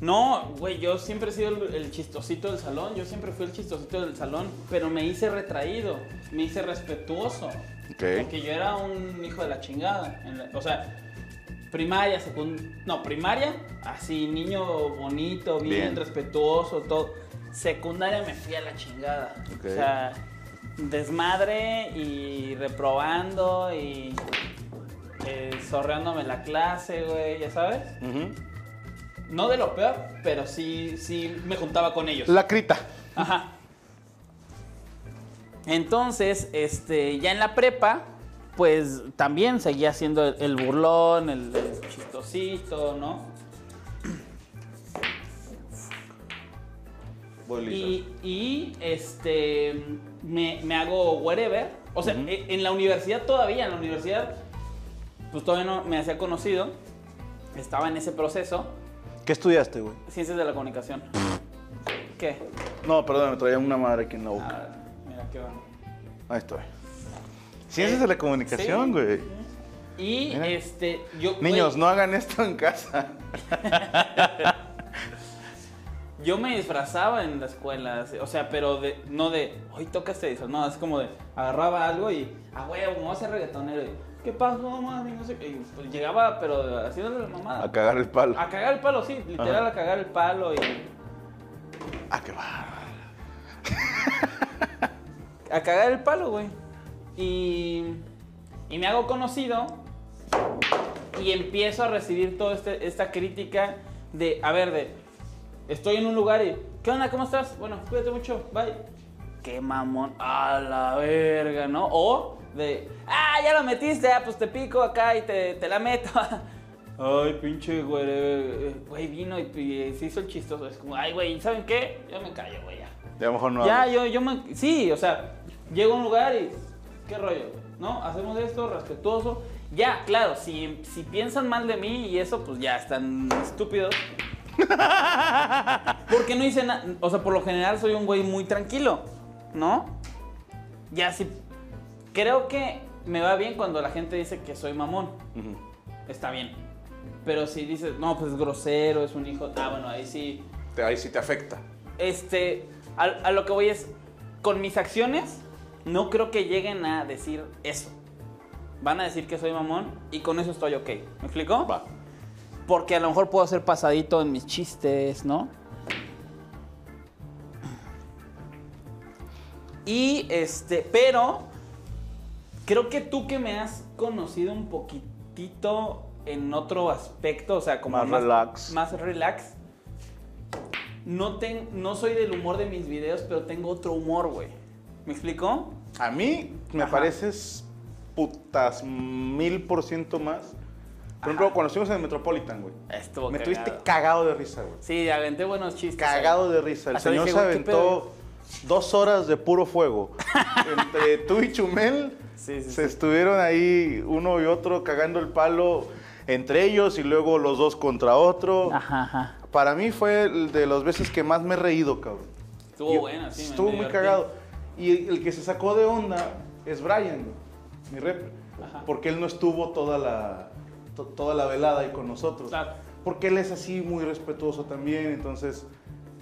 S2: No, güey, yo siempre he sido el, el chistosito del salón. Yo siempre fui el chistosito del salón. Pero me hice retraído. Me hice respetuoso. Porque yo era un hijo de la chingada. la- o sea, Primaria, secundaria. No, primaria, así, niño bonito, bien,
S1: Bien.
S2: respetuoso, todo. Secundaria me fui a la chingada.
S1: Ok.
S2: O sea, desmadre y reprobando y eh, zorreándome la clase, güey, ya sabes. No de lo peor, pero sí, sí me juntaba con ellos.
S1: La crita.
S2: Ajá. Entonces, este, ya en la prepa, pues también seguía siendo el, el burlón, el, el chistosito, ¿no? Y, y, este, me, me hago wherever. O sea, e- en la universidad todavía, en la universidad, pues todavía no me hacía conocido. Estaba en ese proceso.
S1: ¿Qué estudiaste, güey?
S2: Ciencias de la comunicación. ¿Qué?
S1: No, perdón, me traía una madre aquí en la boca.
S2: ver, mira qué bueno.
S1: Ahí estoy. Ciencias de la comunicación,
S2: Sí.
S1: güey.
S2: Y
S1: Mira.
S2: este, yo.
S1: Niños,
S2: güey,
S1: no hagan esto en casa.
S2: Yo me disfrazaba en la escuela, o sea, pero de, no de, hoy toca este disfraz, no, es como de, agarraba algo y, a huevo, me voy a hacer reggaetonero. Y, ¿Qué pasó, mami? No sé qué. Y pues llegaba, pero haciéndole la mamada.
S1: A cagar el palo.
S2: A cagar el palo, sí, literal,
S1: Ajá.
S2: a cagar el palo y.
S1: Ah, qué va.
S2: A cagar el palo, güey. Y. Y me hago conocido. Y empiezo a recibir toda este, esta crítica de, a ver, de. Estoy en un lugar y. ¿Qué onda? ¿Cómo estás? Bueno, cuídate mucho. Bye. Qué mamón. A la verga, ¿no? O de. Ah, ya lo metiste. Ah, pues te pico acá y te, te la meto. Ay, pinche güey. Güey, vino y, y se hizo el chistoso. Es como, ay, güey, ¿saben qué? Yo me callo, güey, ya.
S1: Ya mejor no
S2: Ya,
S1: hablo.
S2: yo, yo me. Sí, o sea, llego a un lugar y. ¿Qué rollo? ¿No? Hacemos esto, respetuoso. Ya, claro, si, si piensan mal de mí y eso, pues ya están estúpidos. Porque no hice nada. O sea, por lo general soy un güey muy tranquilo, ¿no? Ya sí. Creo que me va bien cuando la gente dice que soy mamón. Está bien. Pero si dices, no, pues es grosero, es un hijo. Ah, bueno, ahí sí.
S1: Te- Ahí sí te afecta.
S2: Este, a, a lo que voy es, con mis acciones, no creo que lleguen a decir eso. Van a decir que soy mamón y con eso estoy ok. ¿Me explico?
S1: Va.
S2: Porque a lo mejor puedo ser pasadito en mis chistes, ¿no? Y este, pero creo que tú que me has conocido un poquitito en otro aspecto, o sea, como
S1: Más relax.
S2: Más relax. No, ten- no soy del humor de mis videos, pero tengo otro humor, güey. ¿Me explico?
S1: A mí me
S2: Ajá.
S1: pareces putas mil por ciento más. Por ejemplo, cuando estuvimos en el Metropolitan, güey.
S2: Estuvo
S1: Me
S2: cagado.
S1: tuviste cagado de risa, güey.
S2: Sí, aventé buenos chistes.
S1: Cagado de risa. El
S2: Hasta
S1: señor
S2: dije,
S1: se aventó dos horas de puro fuego. Entre tú y Chumel
S2: Sí, sí,
S1: se
S2: sí.
S1: estuvieron ahí uno y otro cagando el palo entre ellos y luego los dos contra otro.
S2: Ajá, ajá.
S1: Para mí fue de las veces que más me he reído, cabrón.
S2: Estuvo
S1: Yo-
S2: bueno, sí. me-
S1: Estuvo
S2: me
S1: muy cagado. Y el que se sacó de onda es Brian, mi rep.
S2: Ajá.
S1: Porque él no estuvo toda la, to- toda la velada ahí con nosotros.
S2: Claro.
S1: Porque él es así muy respetuoso también. Entonces,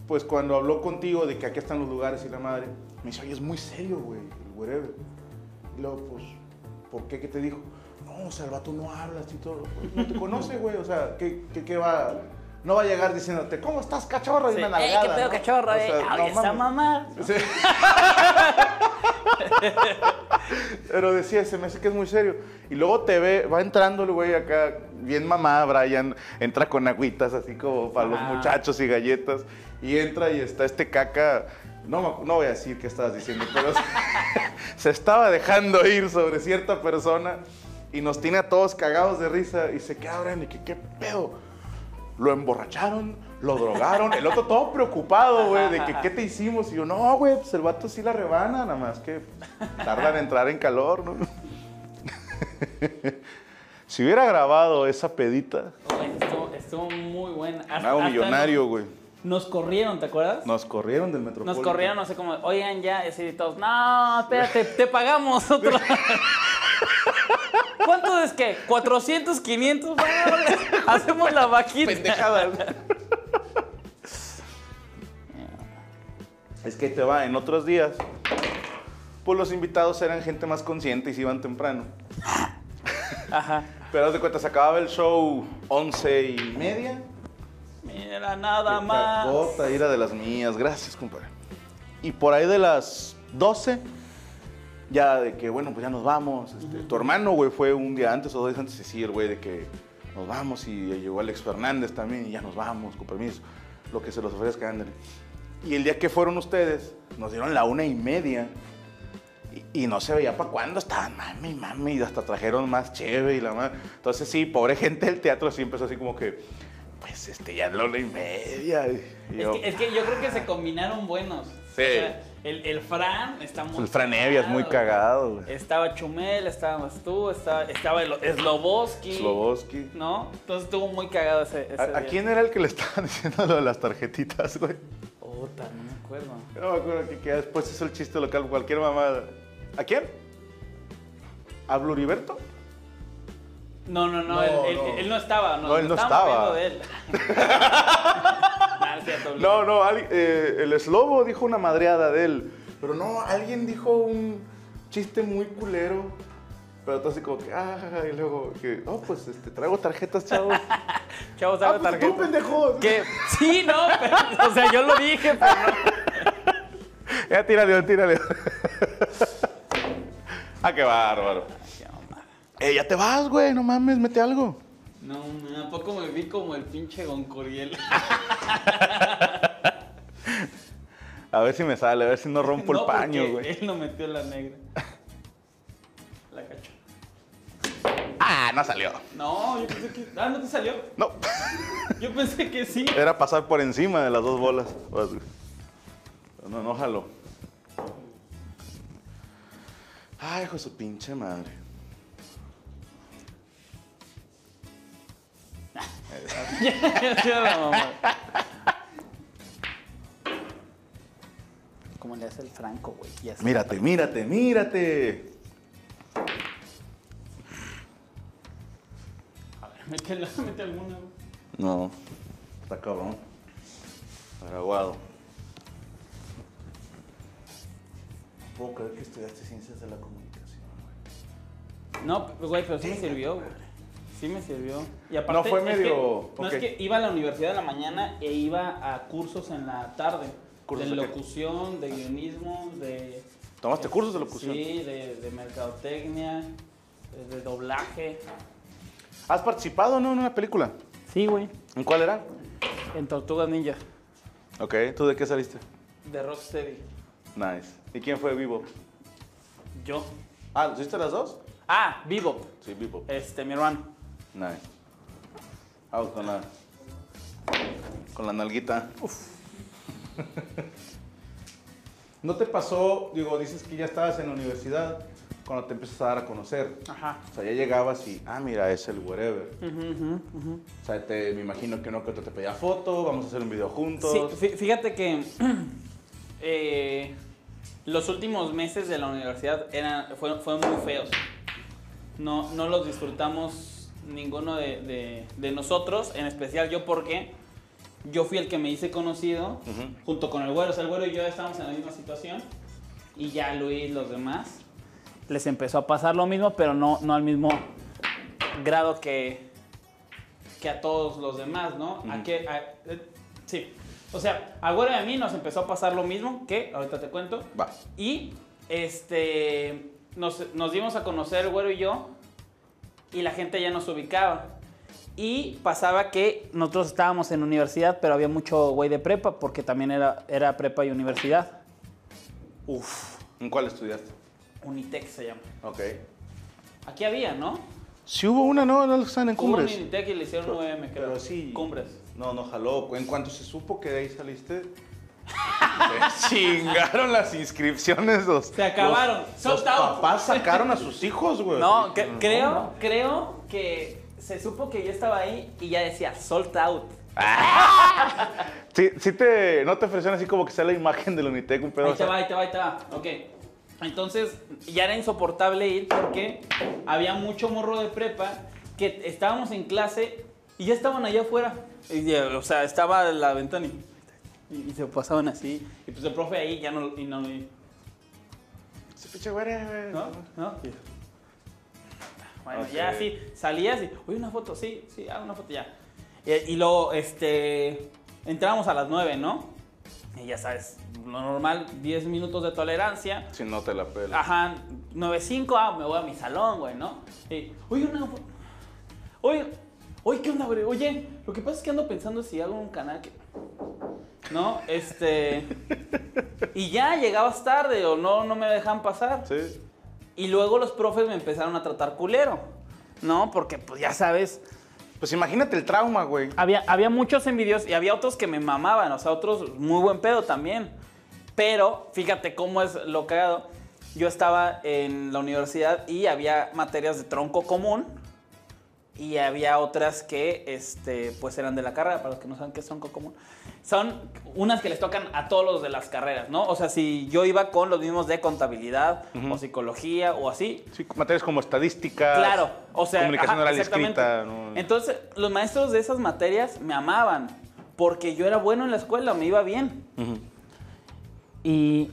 S1: pues cuando habló contigo de que aquí están los lugares y la madre, me dice, oye, es muy serio, güey, el wherever. Y luego, pues, ¿por qué? ¿Qué te dijo? No, o sea, el vato no habla así todo. Pues, no te conoce, güey. O sea, ¿qué, qué, qué va? No va a llegar diciéndote, ¿cómo estás, cachorro? Y
S2: Sí.
S1: una
S2: ¡Ey,
S1: nalgada,
S2: qué pedo,
S1: ¿no?
S2: cachorro!
S1: O
S2: eh!
S1: sea,
S2: ¡Ay,
S1: no
S2: esa
S1: mames.
S2: mamá!
S1: Sí. Pero decía, se me hace que es muy serio. Y luego te ve, va entrando el güey acá, bien mamá, Brian, entra con agüitas así como para los muchachos y galletas. Y entra y está este caca, no, no voy a decir qué estabas diciendo, pero se estaba dejando ir sobre cierta persona y nos tiene a todos cagados de risa y se queda Brian y que qué pedo. Lo emborracharon, lo drogaron. El otro todo preocupado, güey, de que qué te hicimos. Y yo, no, güey, pues el vato sí la rebana, nada más que tarda en entrar en calor, ¿no? si hubiera grabado esa pedita,
S2: estuvo, estuvo muy buena.
S1: hago millonario, güey.
S2: Nos corrieron, ¿te acuerdas?
S1: Nos corrieron del Metropolitan.
S2: Nos corrieron, no sé cómo, oigan ya, y así todos, no, espérate, te pagamos otro. ¿Cuánto es que? ¿400, 500? Bueno, hacemos la vaquita.
S1: Pendejadas. es que te va, en otros días, pues los invitados eran gente más consciente y se iban temprano.
S2: Ajá.
S1: Pero haz de cuenta, se acababa el show once y media.
S2: Mira, nada
S1: Qué
S2: más.
S1: cacota, ira de las mías. Gracias, compadre. Y por ahí de las 12, ya de que, bueno, pues ya nos vamos. este, Tu hermano, güey, fue un día antes o dos días antes de decir, güey, de que nos vamos. Y llegó Alex Fernández también y ya nos vamos, con permiso. Lo que se los ofrezca, ándale. Y el día que fueron ustedes, nos dieron la una y media. Y, y no se veía para cuándo estaban, mami, mami, y hasta trajeron más cheve y la más. Entonces, sí, pobre gente del teatro sí empezó así como que, pues, este, ya es la una y media. Y
S2: Es que, es que yo creo que se combinaron buenos.
S1: Sí.
S2: O sea, el, el Fran está muy
S1: el Fran Evia es muy cagado, güey.
S2: Estaba Chumel, estábamos tú, estaba, estaba Sloboski.
S1: Sloboski.
S2: ¿No? Entonces estuvo muy cagado ese, ese
S1: ¿A, quién era el que le estaban diciendo lo de las tarjetitas, güey?
S2: Puta, no me acuerdo.
S1: Yo no me acuerdo que, que después hizo el chiste local, cualquier mamada. ¿A quién? ¿A Bluriberto?
S2: No, no, no,
S1: No,
S2: él, él-
S1: no.
S2: él no estaba.
S1: No, él no estaba.
S2: de él.
S1: No, no, eh, el Slobo dijo una madreada de él. Pero no, alguien dijo un chiste muy culero. Pero todo así como que, ah, y luego, que, oh, pues este, traigo tarjetas, chavos.
S2: Chavos,
S1: ah,
S2: haga
S1: pues
S2: tarjeta.
S1: tú, pendejo.
S2: Que sí, no, pero, o sea, yo lo dije, pero no.
S1: Ya, tírale, tírale. ah, qué bárbaro. Eh, ya te vas, güey, no mames, mete algo.
S2: No, ¿a poco me vi como el pinche Goncuriel?
S1: A ver si me sale, a ver si no rompo
S2: No,
S1: el paño, güey.
S2: Él no metió la negra. La cacho.
S1: Ah, no salió.
S2: No, yo pensé que. Ah, ¿no te salió?
S1: No,
S2: Yo pensé que sí.
S1: era pasar por encima de las dos bolas. No, no jalo. Ay, hijo de su pinche madre.
S2: Ya la mamá. Como le hace el Franco, güey.
S1: Mírate, mírate, mírate.
S2: A ver, métela, mete alguna, güey.
S1: No, está cabrón. Araguado. No puedo creer que estudiaste ciencias de la comunicación, güey.
S2: No, güey, pero sí me sirvió, güey. Sí me sirvió. Y aparte,
S1: No fue
S2: es
S1: medio-
S2: que- no es que iba a la universidad en la mañana e iba a cursos en la tarde.
S1: ¿Cursos
S2: de
S1: de qué?
S2: locución, de guionismo, de.
S1: ¿Tomaste cursos de locución?
S2: Sí, de, de mercadotecnia, de, de doblaje.
S1: ¿Has participado no, en una película?
S2: Sí, güey.
S1: ¿En cuál era?
S2: En Tortugas Ninja,
S1: Ok, ¿tú de qué saliste?
S2: de Rocksteady.
S1: Nice. ¿Y quién fue Vivo?
S2: Yo.
S1: Ah, ¿hiciste las dos?
S2: Ah, Vivo.
S1: Sí, Vivo.
S2: Este, mi hermano.
S1: Nice. Vamos con la. Con la nalguita. ¿No te pasó, digo, dices que ya estabas en la universidad cuando te empiezas a dar a conocer?
S2: Ajá.
S1: O sea, ya llegabas y, ah, mira, es el wherever.
S2: Ujú.
S1: O sea, te, me imagino que uno que otro te pedía foto, vamos a hacer un video juntos.
S2: Sí, fí- fíjate que eh, los últimos meses de la universidad eran, fueron, fueron muy feos. No, no los disfrutamos ninguno de, de- de nosotros, en especial yo porque yo fui el que me hice conocido junto con el güero. O sea, el güero y yo estábamos en la misma situación y ya Luis, los demás, les empezó a pasar lo mismo, pero no, no al mismo grado que, que a todos los demás, ¿no? A que- a- eh, sí. O sea, a Güero y a mí nos empezó a pasar lo mismo, que ahorita te cuento. Y este nos, nos dimos a conocer el Güero y yo, y la gente ya nos ubicaba. Y pasaba que nosotros estábamos en universidad, pero había mucho güey de prepa, porque también era, era prepa y universidad. Uf,
S1: ¿En cuál estudiaste?
S2: Unitec se llama.
S1: Ok.
S2: Aquí había, ¿no?
S1: Si hubo una, no, no están en
S2: Hubo un
S1: Cumbres.
S2: Unitec y le hicieron
S1: Pero-
S2: 9M, creo.
S1: pero sí.
S2: Cumbres.
S1: No, no jaló. En cuanto se supo que de ahí saliste, se chingaron las inscripciones. Los,
S2: Se acabaron.
S1: Los, los papás sacaron a sus hijos, güey.
S2: No, que- creo, creo que se supo que yo estaba ahí y ya decía sold out.
S1: Sí, sí te, no te ofrecieron así como que sea la imagen del Unitec, un pedo.
S2: Ahí te va, ahí te va, ahí te va. Ok. Entonces ya era insoportable ir porque había mucho morro de prepa que estábamos en clase y ya estaban allá afuera. Y, ya, o sea, estaba la ventana y, y- y se pasaban así. Y pues el profe ahí ya no... Y no
S1: Ese pinche güey, güey.
S2: ¿No? ¿No? Bueno, ya sí, salías y, oye, una foto, sí, sí, hago una foto ya. Y, y luego, este, entrábamos a las 9, ¿no? Y ya sabes, lo normal, 10 minutos de tolerancia.
S1: Si no te la pela.
S2: Ajá, 9.5, ah, me voy a mi salón, güey, ¿no? Y, oye, una fo- Oye, oye, ¿qué onda, güey? Oye, lo que pasa es que ando pensando si hago un canal que... ¿No? Este... Y ya llegabas tarde o no, no me dejan pasar.
S1: Sí.
S2: Y luego los profes me empezaron a tratar culero, ¿no? Porque, pues ya sabes,
S1: Pues imagínate el trauma, güey.
S2: había, había muchos envidios y había otros que me mamaban, o sea, otros muy buen pedo también. Pero fíjate cómo es lo cagado. Yo estaba en la universidad y había materias de tronco común y había otras que este, pues eran de la carrera, para los que no saben qué es tronco común. Son unas que les tocan a todos los de las carreras, ¿no? O sea, si yo iba con los mismos de contabilidad o psicología o así,
S1: Sí, materias como estadística.
S2: Claro, o sea,
S1: Comunicación
S2: ajá,
S1: oral.
S2: Entonces, los maestros de esas materias me amaban porque yo era bueno en la escuela, me iba bien. Y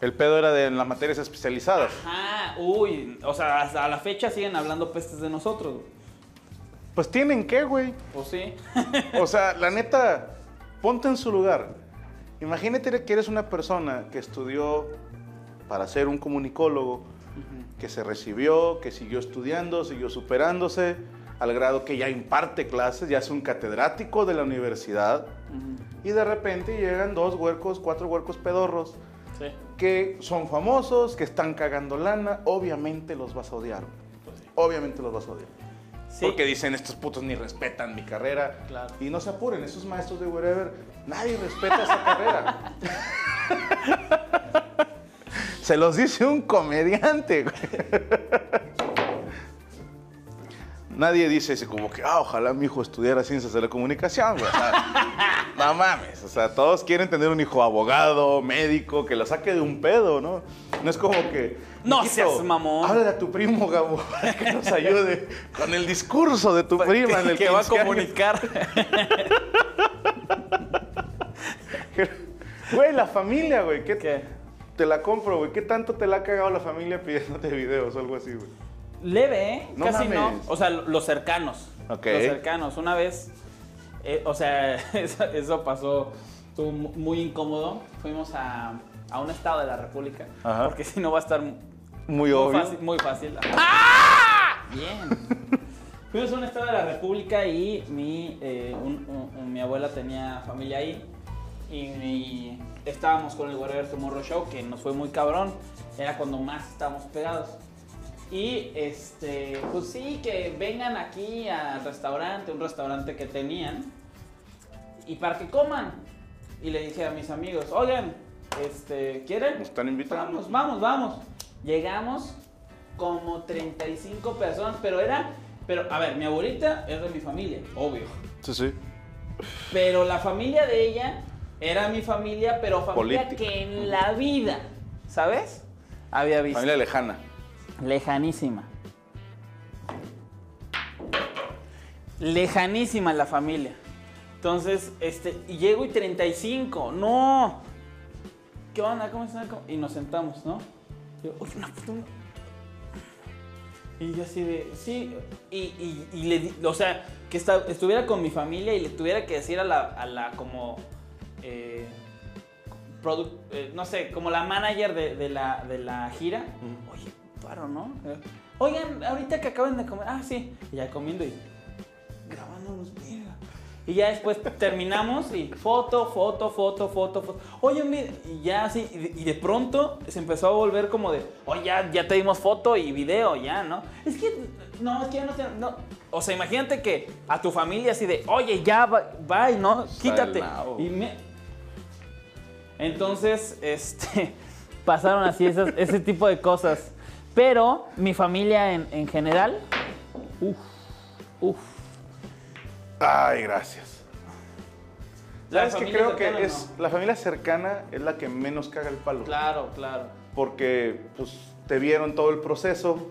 S1: El pedo era de las materias especializadas.
S2: ah, uy, o sea, hasta a la fecha siguen hablando pestes de nosotros. güey.
S1: Pues tienen que, güey.
S2: Pues sí.
S1: O sea, la neta, ponte en su lugar. Imagínate que eres una persona que estudió para ser un comunicólogo, que se recibió, que siguió estudiando, siguió superándose, al grado que ya imparte clases, ya es un catedrático de la universidad, y de repente llegan dos huercos, cuatro huercos pedorros,
S2: Sí.
S1: que son famosos, que están cagando lana, obviamente los vas a odiar. Obviamente los vas a odiar.
S2: Sí.
S1: Porque dicen, estos putos ni respetan mi carrera.
S2: Claro.
S1: Y no se apuren, esos maestros de wherever, nadie respeta esa carrera. se los dice un comediante. Nadie dice así como que, ah, ojalá mi hijo estudiara ciencias de la comunicación, güey. O sea, no mames. O sea, todos quieren tener un hijo abogado, médico, que lo saque de un pedo, ¿no? No es como que.
S2: No
S1: "Mijito,
S2: seas mamón".
S1: Háblale a tu primo, Gabo, para que nos ayude con el discurso de tu prima en el
S2: que va a
S1: 15 años".
S2: comunicar.
S1: Güey, la familia, güey. ¿qué,
S2: ¿Qué?
S1: Te la compro, güey. ¿Qué tanto te la ha cagado la familia pidiéndote videos o algo así, güey?
S2: Leve, ¿eh?
S1: No
S2: Casi no. O sea, los cercanos.
S1: Ok.
S2: Los cercanos. Una vez, eh, o sea, eso, eso pasó, estuvo mu- muy incómodo. Fuimos a, a un estado de la República.
S1: Ajá.
S2: Porque si no va a estar muy
S1: Muy obvio.
S2: fácil. Muy fácil. ¡Ah! Bien. Fuimos a un estado de la República y mi, eh, un- un- un- mi abuela tenía familia ahí. Y, y estábamos con el Wherever Tomorrow Show, que nos fue muy cabrón. Era cuando más estábamos pegados. Y este, pues sí, que vengan aquí al restaurante, un restaurante que tenían, y para que coman. Y le dije a mis amigos, oigan, este, ¿quieren?
S1: Nos están invitando.
S2: Vamos, vamos, vamos. Llegamos como 35 personas, pero era, pero a ver, mi abuelita es de mi familia, obvio.
S1: Sí, sí.
S2: Pero la familia de ella era mi familia, pero familia
S1: Política.
S2: que en la vida, ¿sabes? Había visto.
S1: Familia lejana.
S2: Lejanísima. Lejanísima la familia. Entonces, este, y llego y 35. No. ¿Qué onda? ¿Cómo están? ¿Cómo-?" Y nos sentamos, ¿no? Yo, oye, una una-". Y yo así de, sí. Y, y- y le di, o sea, que esta- estuviera con mi familia y le tuviera que decir a la, a la como, eh, product- eh, no sé, como la manager de, de la, de la gira. Oye, paro, ¿no? Eh, Oigan, ahorita que acaban de comer. Ah, sí. Y ya comiendo y grabándonos, mira. Y ya después terminamos y foto, foto, foto, foto, foto. Oye, mira, y ya así, y de, y de pronto se empezó a volver como de, oye, ya, ya te dimos foto y video, ya, ¿no? Es que, no, es que ya no te, no. O sea, imagínate que a tu familia así de, oye, ya, va- bye, ¿no? Quítate.
S1: Salao.
S2: Y me... Entonces, este, pasaron así esas- ese tipo de cosas. Pero mi familia en, en general, uff, uff.
S1: Ay, gracias. ¿Sabes que creo que es
S2: no.
S1: la familia cercana es la que menos caga el palo?
S2: Claro, claro.
S1: Porque pues te vieron todo el proceso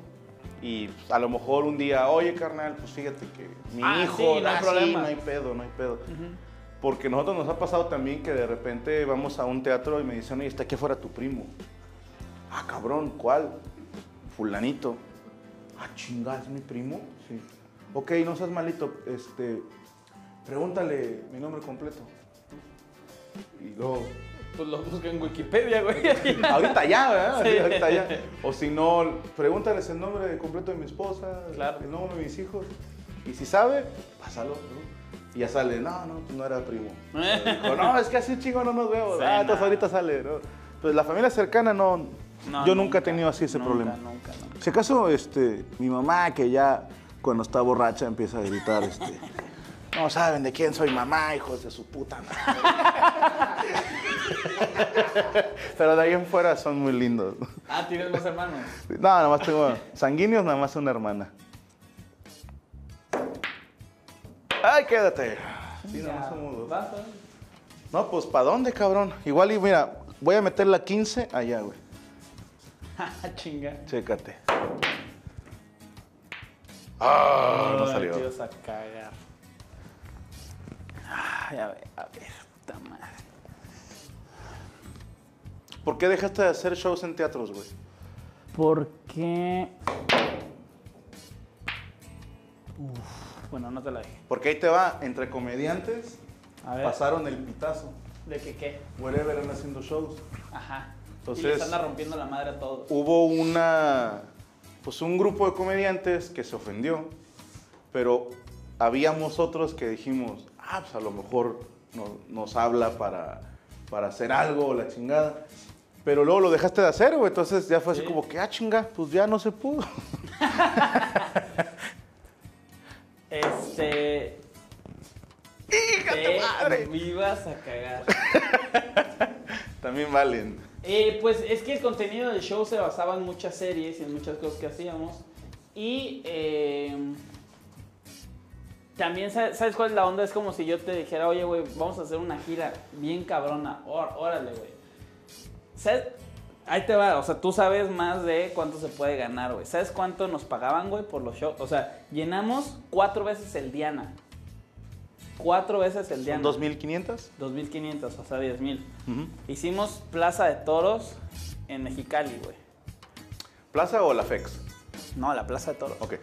S1: y pues, a lo mejor un día, oye carnal, pues fíjate que mi
S2: Ah,
S1: hijo,
S2: sí, no hay
S1: sí,
S2: problema.
S1: no hay pedo, no hay pedo. Porque nosotros nos ha pasado también que de repente vamos a un teatro y me dicen, oye, está aquí afuera tu primo. Ah, cabrón, ¿cuál? Fulanito. Ah, chingada, ¿es mi primo? Sí. Ok, no seas malito, este, pregúntale mi nombre completo. Y luego,
S2: Pues lo busco en Wikipedia, güey.
S1: ahorita ya, ¿verdad?
S2: Sí.
S1: Ahorita ya. O si no, pregúntales el nombre completo de mi esposa,
S2: Claro.
S1: el nombre de mis hijos. Y si sabe, pásalo. ¿no? Y ya sale, no, no, pues no era primo. Dijo, no, es que así chingo no nos.
S2: Sí,
S1: ah, entonces ahorita sale, ¿no? Pues la familia cercana no.
S2: No,
S1: yo nunca, he tenido así ese
S2: nunca,
S1: problema.
S2: Nunca, nunca.
S1: Si acaso, este, mi mamá que ya cuando está borracha empieza a gritar, este, no saben de quién soy mamá, hijos de su puta madre. Pero de ahí en fuera son muy lindos.
S2: Ah, ¿tienes más hermanos?
S1: No, nada más tengo sanguíneos, nada más una hermana. Ay, quédate. Sí, nada más somos dos. No, pues ¿para dónde, cabrón? Igual y mira, voy a meter la 15 allá, güey.
S2: Chinga.
S1: Chécate. Ah, no salió.
S2: te ibas a cagar. Ay, a ver, a ver, puta madre.
S1: ¿Por qué dejaste de hacer shows en teatros, güey?
S2: ¿Por qué? Uf, bueno, no te la dije.
S1: Porque ahí te va, entre comediantes,
S2: A ver.
S1: pasaron el pitazo.
S2: ¿De qué qué?
S1: Wherever eran haciendo shows.
S2: Ajá. Y
S1: Entonces-
S2: les anda rompiendo la madre a todos.
S1: Hubo una, pues un grupo de comediantes que se ofendió, pero habíamos otros que dijimos, ah, pues a lo mejor no- nos habla para, para hacer algo, la chingada. Pero luego lo dejaste de hacer, güey. Entonces ya fue así
S2: Sí.
S1: como que, ah, chinga, pues ya no se pudo.
S2: Este.
S1: ¡Hija de
S2: Te
S1: madre!
S2: me ibas a cagar.
S1: También valen.
S2: Eh, pues es que el contenido del show se basaba en muchas series y en muchas cosas que hacíamos. Y eh, también, ¿sabes cuál es la onda? Es como si yo te dijera, oye, güey, vamos a hacer una gira bien cabrona. Órale, güey. ¿Sabes? Ahí te va, o sea, tú sabes más de cuánto se puede ganar, güey. ¿Sabes cuánto nos pagaban, güey, por los shows? O sea, llenamos cuatro veces el Diana. Cuatro veces el.
S1: ¿Son 2.500?
S2: 2.500, o sea, 10.000.
S1: Ujú.
S2: Hicimos Plaza de Toros en Mexicali, güey.
S1: ¿Plaza o la FEX?
S2: No, la Plaza de Toros.
S1: Ok.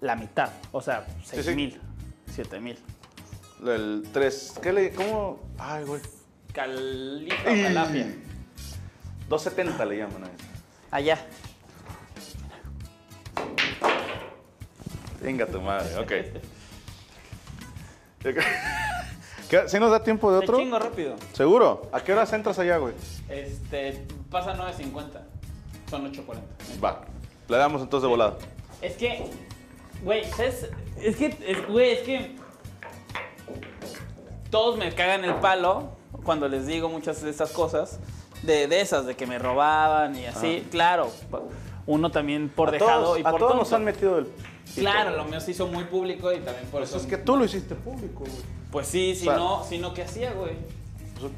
S2: La mitad, o sea,
S1: sí.
S2: 6.000, 7.000.
S1: El 3. ¿Qué le.? ¿Cómo? Ay, güey.
S2: Califa Calafia.
S1: 270 le llaman a eso.
S2: Allá.
S1: Venga tu madre, ok. ¿Qué- ¿Sí nos da tiempo de
S2: Te
S1: otro?
S2: chingo rápido.
S1: ¿Seguro? ¿A qué horas entras allá, güey?
S2: Este, pasa 9.50. Son 8.40.
S1: Va. Le damos entonces de volada.
S2: Es que, güey, ¿sabes? Es que, es- güey, es que todos me cagan el palo cuando les digo muchas de estas cosas, de, de esas, de que me robaban y así. Claro, uno también por
S1: a
S2: dejado
S1: todos,
S2: y
S1: a
S2: por
S1: todos
S2: tonto.
S1: nos han metido el...
S2: Claro, lo mío se hizo muy público y también por eso.
S1: Eso es que tú lo hiciste público, güey.
S2: Pues sí, si
S1: O sea-
S2: no, si no, ¿qué hacía, güey?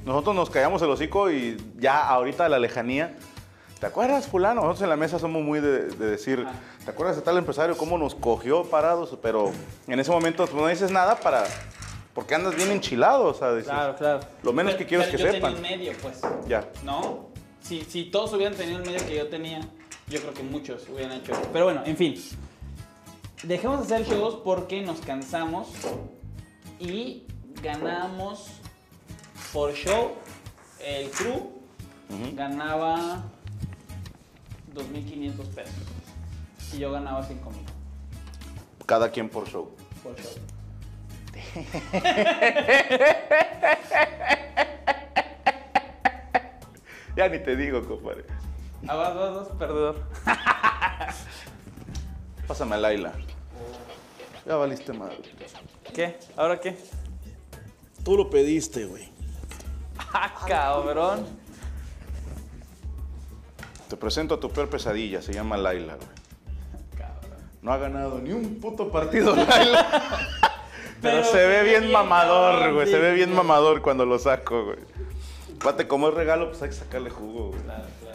S1: Nosotros nos callamos el hocico y ya ahorita de la lejanía. ¿Te acuerdas, fulano? Nosotros en la mesa somos muy de, de decir,
S2: Ah.
S1: ¿te acuerdas de tal empresario cómo nos cogió parados? Pero en ese momento pues, no dices nada para... Porque andas bien enchilado, o sea, dices,
S2: Claro, claro.
S1: Lo menos que quiero es que
S2: yo
S1: sepan.
S2: tenía un medio, pues.
S1: Ya.
S2: ¿No? Si, si todos hubieran tenido el medio que yo tenía, yo creo que muchos hubieran hecho. Pero bueno, en fin. Dejemos de hacer shows porque nos cansamos y ganamos por show. El crew ganaba 2.500 pesos. Y yo ganaba 5.000
S1: Cada quien por show.
S2: por show.
S1: Ya ni te digo, compadre.
S2: Ah, vas, vas, vas, perdedor.
S1: Pásame a Laila. Ya valiste madre.
S2: ¿Qué? ¿Ahora qué?
S1: Tú lo pediste, güey.
S2: ¡Ah, cabrón!
S1: Te presento a tu peor pesadilla, se llama Laila, güey.
S2: Cabrón.
S1: No ha ganado ni un puto partido Laila. Pero,
S2: Pero
S1: se ve bien,
S2: bien
S1: mamador, güey. Se ve bien mamador cuando lo saco, güey. Pate, como es regalo, pues hay que sacarle jugo, güey.
S2: Claro, claro.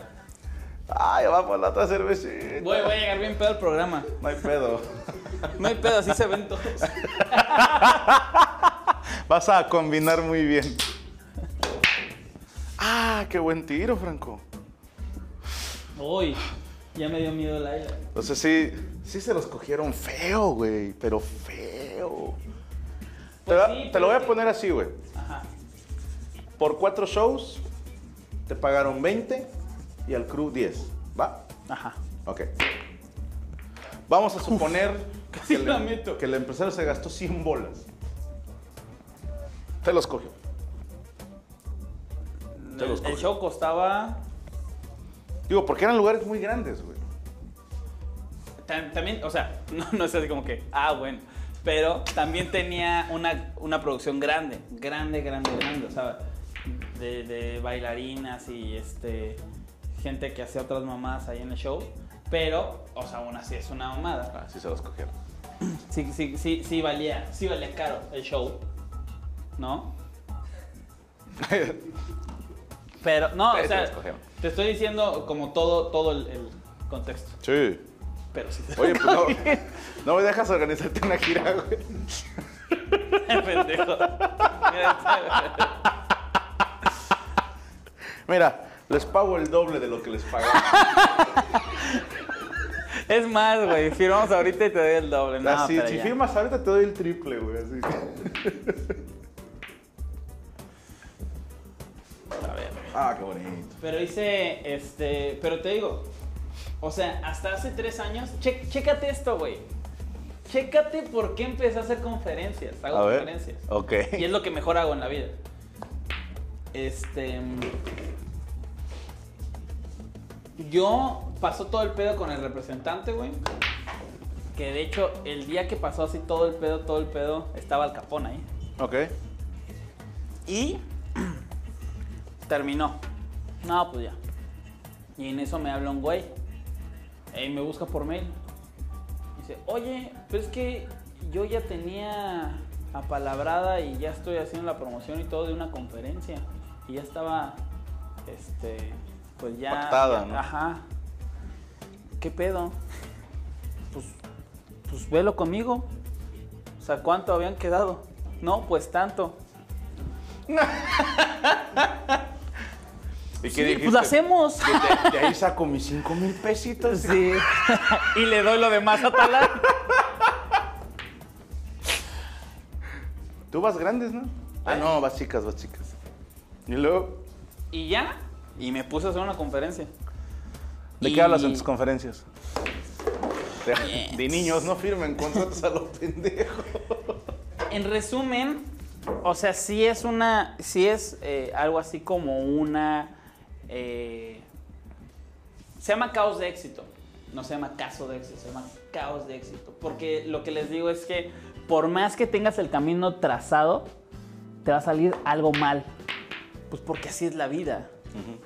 S1: Ay, vamos la otra cervecita.
S2: Voy, voy a llegar bien pedo al programa.
S1: No hay pedo.
S2: No hay pedo, así se ven todos.
S1: Vas a combinar muy bien. Ah, qué buen tiro, Franco.
S2: Uy. Ya me dio miedo la ira.
S1: Entonces sí, sí se los cogieron feo, güey, pero feo. te,
S2: Pues sí,
S1: te lo voy a poner así, güey.
S2: Ajá.
S1: Por cuatro shows, te pagaron 20 y al crew 10. ¿Va?
S2: Ajá.
S1: Ok. Vamos a suponer que, el,
S2: meto.
S1: que el empresario se gastó 100 bolas. Te los cogió. Te los
S2: El, el
S1: cogió.
S2: show costaba.
S1: Digo, porque eran lugares muy grandes, güey.
S2: tam- También, o sea, no, no es así como que, ah, bueno. Pero también tenía una, una producción grande, grande, grande, grande. O sea, de, de bailarinas y este gente que hacía otras mamadas ahí en el show. Pero, o sea, aún así es una mamada.
S1: Ah, sí se los cogieron.
S2: Sí, sí, sí, sí valía, sí valía caro el show. ¿No? Pero, no, o
S1: se
S2: sea, te estoy diciendo como todo, todo el, el contexto.
S1: Sí.
S2: Pero sí.
S1: Oye, pues no, no me dejas organizarte una gira, güey.
S2: Pendejo. Mira,
S1: Mira, les pago el doble de lo que les pagaba.
S2: Es más, güey, firmamos ahorita y te doy el doble. No,
S1: Así, si
S2: ya.
S1: firmas ahorita te doy el triple, güey. Así.
S2: A ver.
S1: Ah, qué bonito.
S2: Pero hice, este, pero te digo, o sea, hasta hace tres años, che- chécate esto, güey. Chécate por qué empecé a hacer conferencias. Hago
S1: A ver.
S2: conferencias.
S1: Ok.
S2: Y es lo que mejor hago en la vida. Este. Yo pasó todo el pedo con el representante, güey. Que de hecho, el día que pasó así todo el pedo, todo el pedo, estaba Al Capón ahí.
S1: Ok.
S2: Y terminó. No, pues ya. Y en eso me habla un güey. Y me busca por mail. Dice, oye, pero es que yo ya tenía apalabrada y ya estoy haciendo la promoción y todo de una conferencia. Y ya estaba, este, pues ya...
S1: Pactada, ¿no?
S2: Ajá. ¿Qué pedo? Pues, pues velo conmigo. O sea, ¿cuánto habían quedado? No, pues tanto.
S1: ¿Y
S2: Sí,
S1: qué dijiste?
S2: pues lo hacemos.
S1: De, de ahí saco mis 5 mil pesitos.
S2: Sí. y le doy lo demás a Talán.
S1: Tú vas grandes, ¿no? Ah, no, vas chicas, vas chicas. Y luego,
S2: Y ya. Y me puse a hacer una conferencia.
S1: ¿de
S2: Y-
S1: qué hablas en tus conferencias? De, de niños, no firmen contratos a los pendejos.
S2: En resumen, o sea, sí es una. Sí es eh, algo así como una. eh, se llama caos de éxito. No se llama caso de éxito, se llama caos de éxito. Porque lo que les digo es que por más que tengas el camino trazado, te va a salir algo mal. Pues porque así es la vida.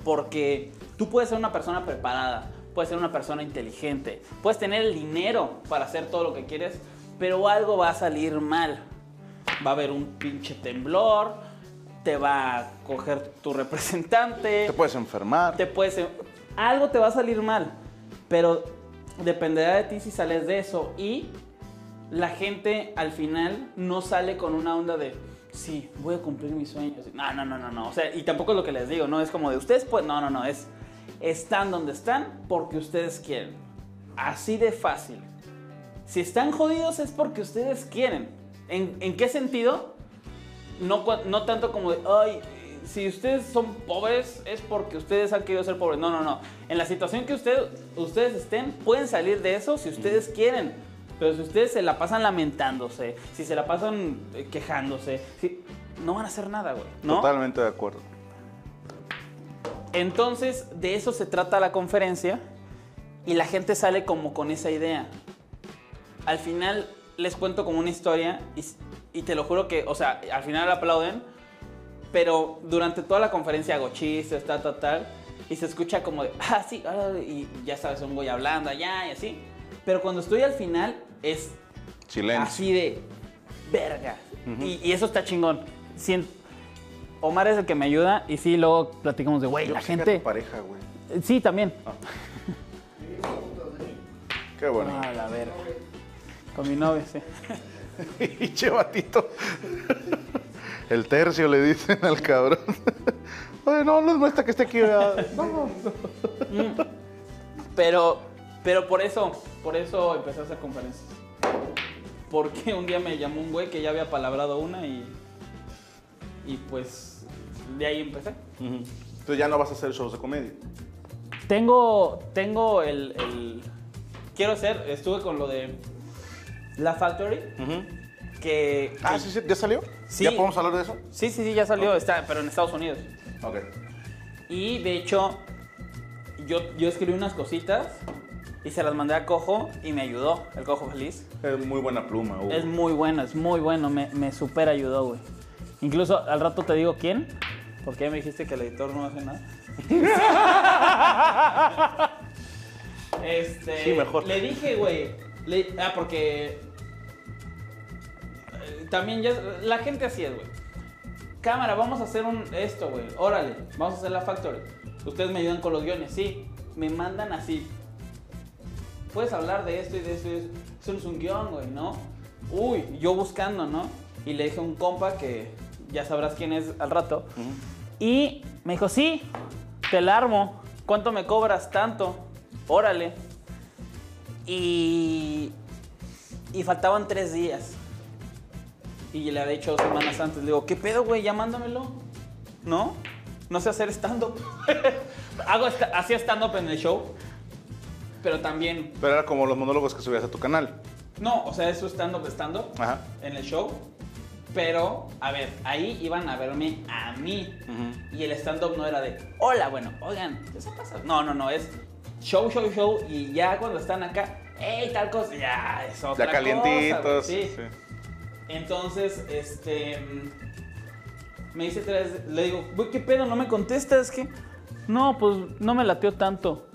S2: Porque tú puedes ser una persona preparada, puedes ser una persona inteligente, puedes tener el dinero para hacer todo lo que quieres, pero algo va a salir mal. Va a haber un pinche temblor, te va a coger tu representante,
S1: Te puedes enfermar.
S2: te puedes... Algo te va a salir mal, pero dependerá de ti si sales de eso y la gente al final no sale con una onda de, sí, voy a cumplir mis sueños. No, no, no, no, no. O sea, y tampoco es lo que les digo, no es como de ustedes, pues, no, no, no, es, están donde están porque ustedes quieren. Así de fácil. Si están jodidos es porque ustedes quieren. ¿En, en qué sentido? No, no tanto como de, ay, si ustedes son pobres es porque ustedes han querido ser pobres. No, no, no. En la situación que usted- ustedes estén, pueden salir de eso si ustedes quieren. Pero si ustedes se la pasan lamentándose, si se la pasan eh, quejándose, si- no van a hacer nada, güey. ¿no?
S1: Totalmente de acuerdo.
S2: Entonces, de eso se trata la conferencia y la gente sale como con esa idea. Al final les cuento como una historia y, y te lo juro que, o sea, al final aplauden, pero durante toda la conferencia hago chistes, tal, tal, tal, y se escucha como de, ah, sí, ah", y ya sabes, un güey hablando allá y así. Pero cuando estoy al final es
S1: Silencio.
S2: así de verga. y, y eso está chingón. Omar es el que me ayuda y sí, luego platicamos de, güey, la gente...
S1: pareja, güey.
S2: Sí, también.
S1: Qué bueno.
S2: Ah, la verga. Con mi novia, sí.
S1: Pinche batito. El tercio le dicen al cabrón. Oye, no, no es muestra que esté aquí. No, no.
S2: Pero Pero por eso, por eso empecé a hacer conferencias. Porque un día me llamó un güey que ya había palabrado una y. Y pues de ahí empecé.
S1: Entonces ya no vas a hacer shows de comedia.
S2: Tengo, tengo el, el- Quiero hacer, estuve con lo de La Factory, que...
S1: Ah,
S2: que-
S1: sí, sí, ¿ya salió?
S2: Sí.
S1: ¿Ya podemos hablar de eso?
S2: Sí, sí, sí, ya salió, está, pero en Estados Unidos.
S1: Ok.
S2: Y de hecho, yo, yo escribí unas cositas y se las mandé a Cojo y me ayudó, el Cojo Feliz.
S1: Es muy buena pluma, Hugo.
S2: Es muy bueno, es muy bueno, me, me super ayudó, güey. Incluso al rato te digo quién, porque ya me dijiste que el editor no hace nada. este,
S1: Sí, mejor.
S2: Le dije, güey, le- ah, porque eh, también ya, la gente así es, güey. Cámara, vamos a hacer un esto, güey. Órale, vamos a hacer la factory. Ustedes me ayudan con los guiones, sí. Me mandan así. Puedes hablar de esto y de esto y de eso. Es un guion, güey, ¿no? Uy, yo buscando, ¿no? Y le dije a un compa que ya sabrás quién es al rato. Y me dijo, sí, te la armo. ¿Cuánto me cobras? Tanto. Órale. Y. Y faltaban tres días. Y le había dicho dos semanas antes. Le digo, ¿qué pedo, güey? Ya mándamelo. ¿No? No sé hacer stand-up. Hago esta- hacía stand-up en el show. Pero también.
S1: Pero era como los monólogos que subías a tu canal.
S2: No, o sea, eso stand-up, stand-up.
S1: Ajá.
S2: En el show. Pero, a ver, ahí iban a verme a mí. Y el stand-up no era de, hola, bueno, oigan, ¿qué se pasa? No, no, no, es show, show, show. Y ya cuando están acá, hey, tal cosa, ya es otra
S1: Ya
S2: cosa,
S1: calientitos.
S2: sí.
S1: sí.
S2: Entonces, este. Me dice tres. Le digo, güey, ¿qué pedo? No me contestas. que No, pues no me latió tanto.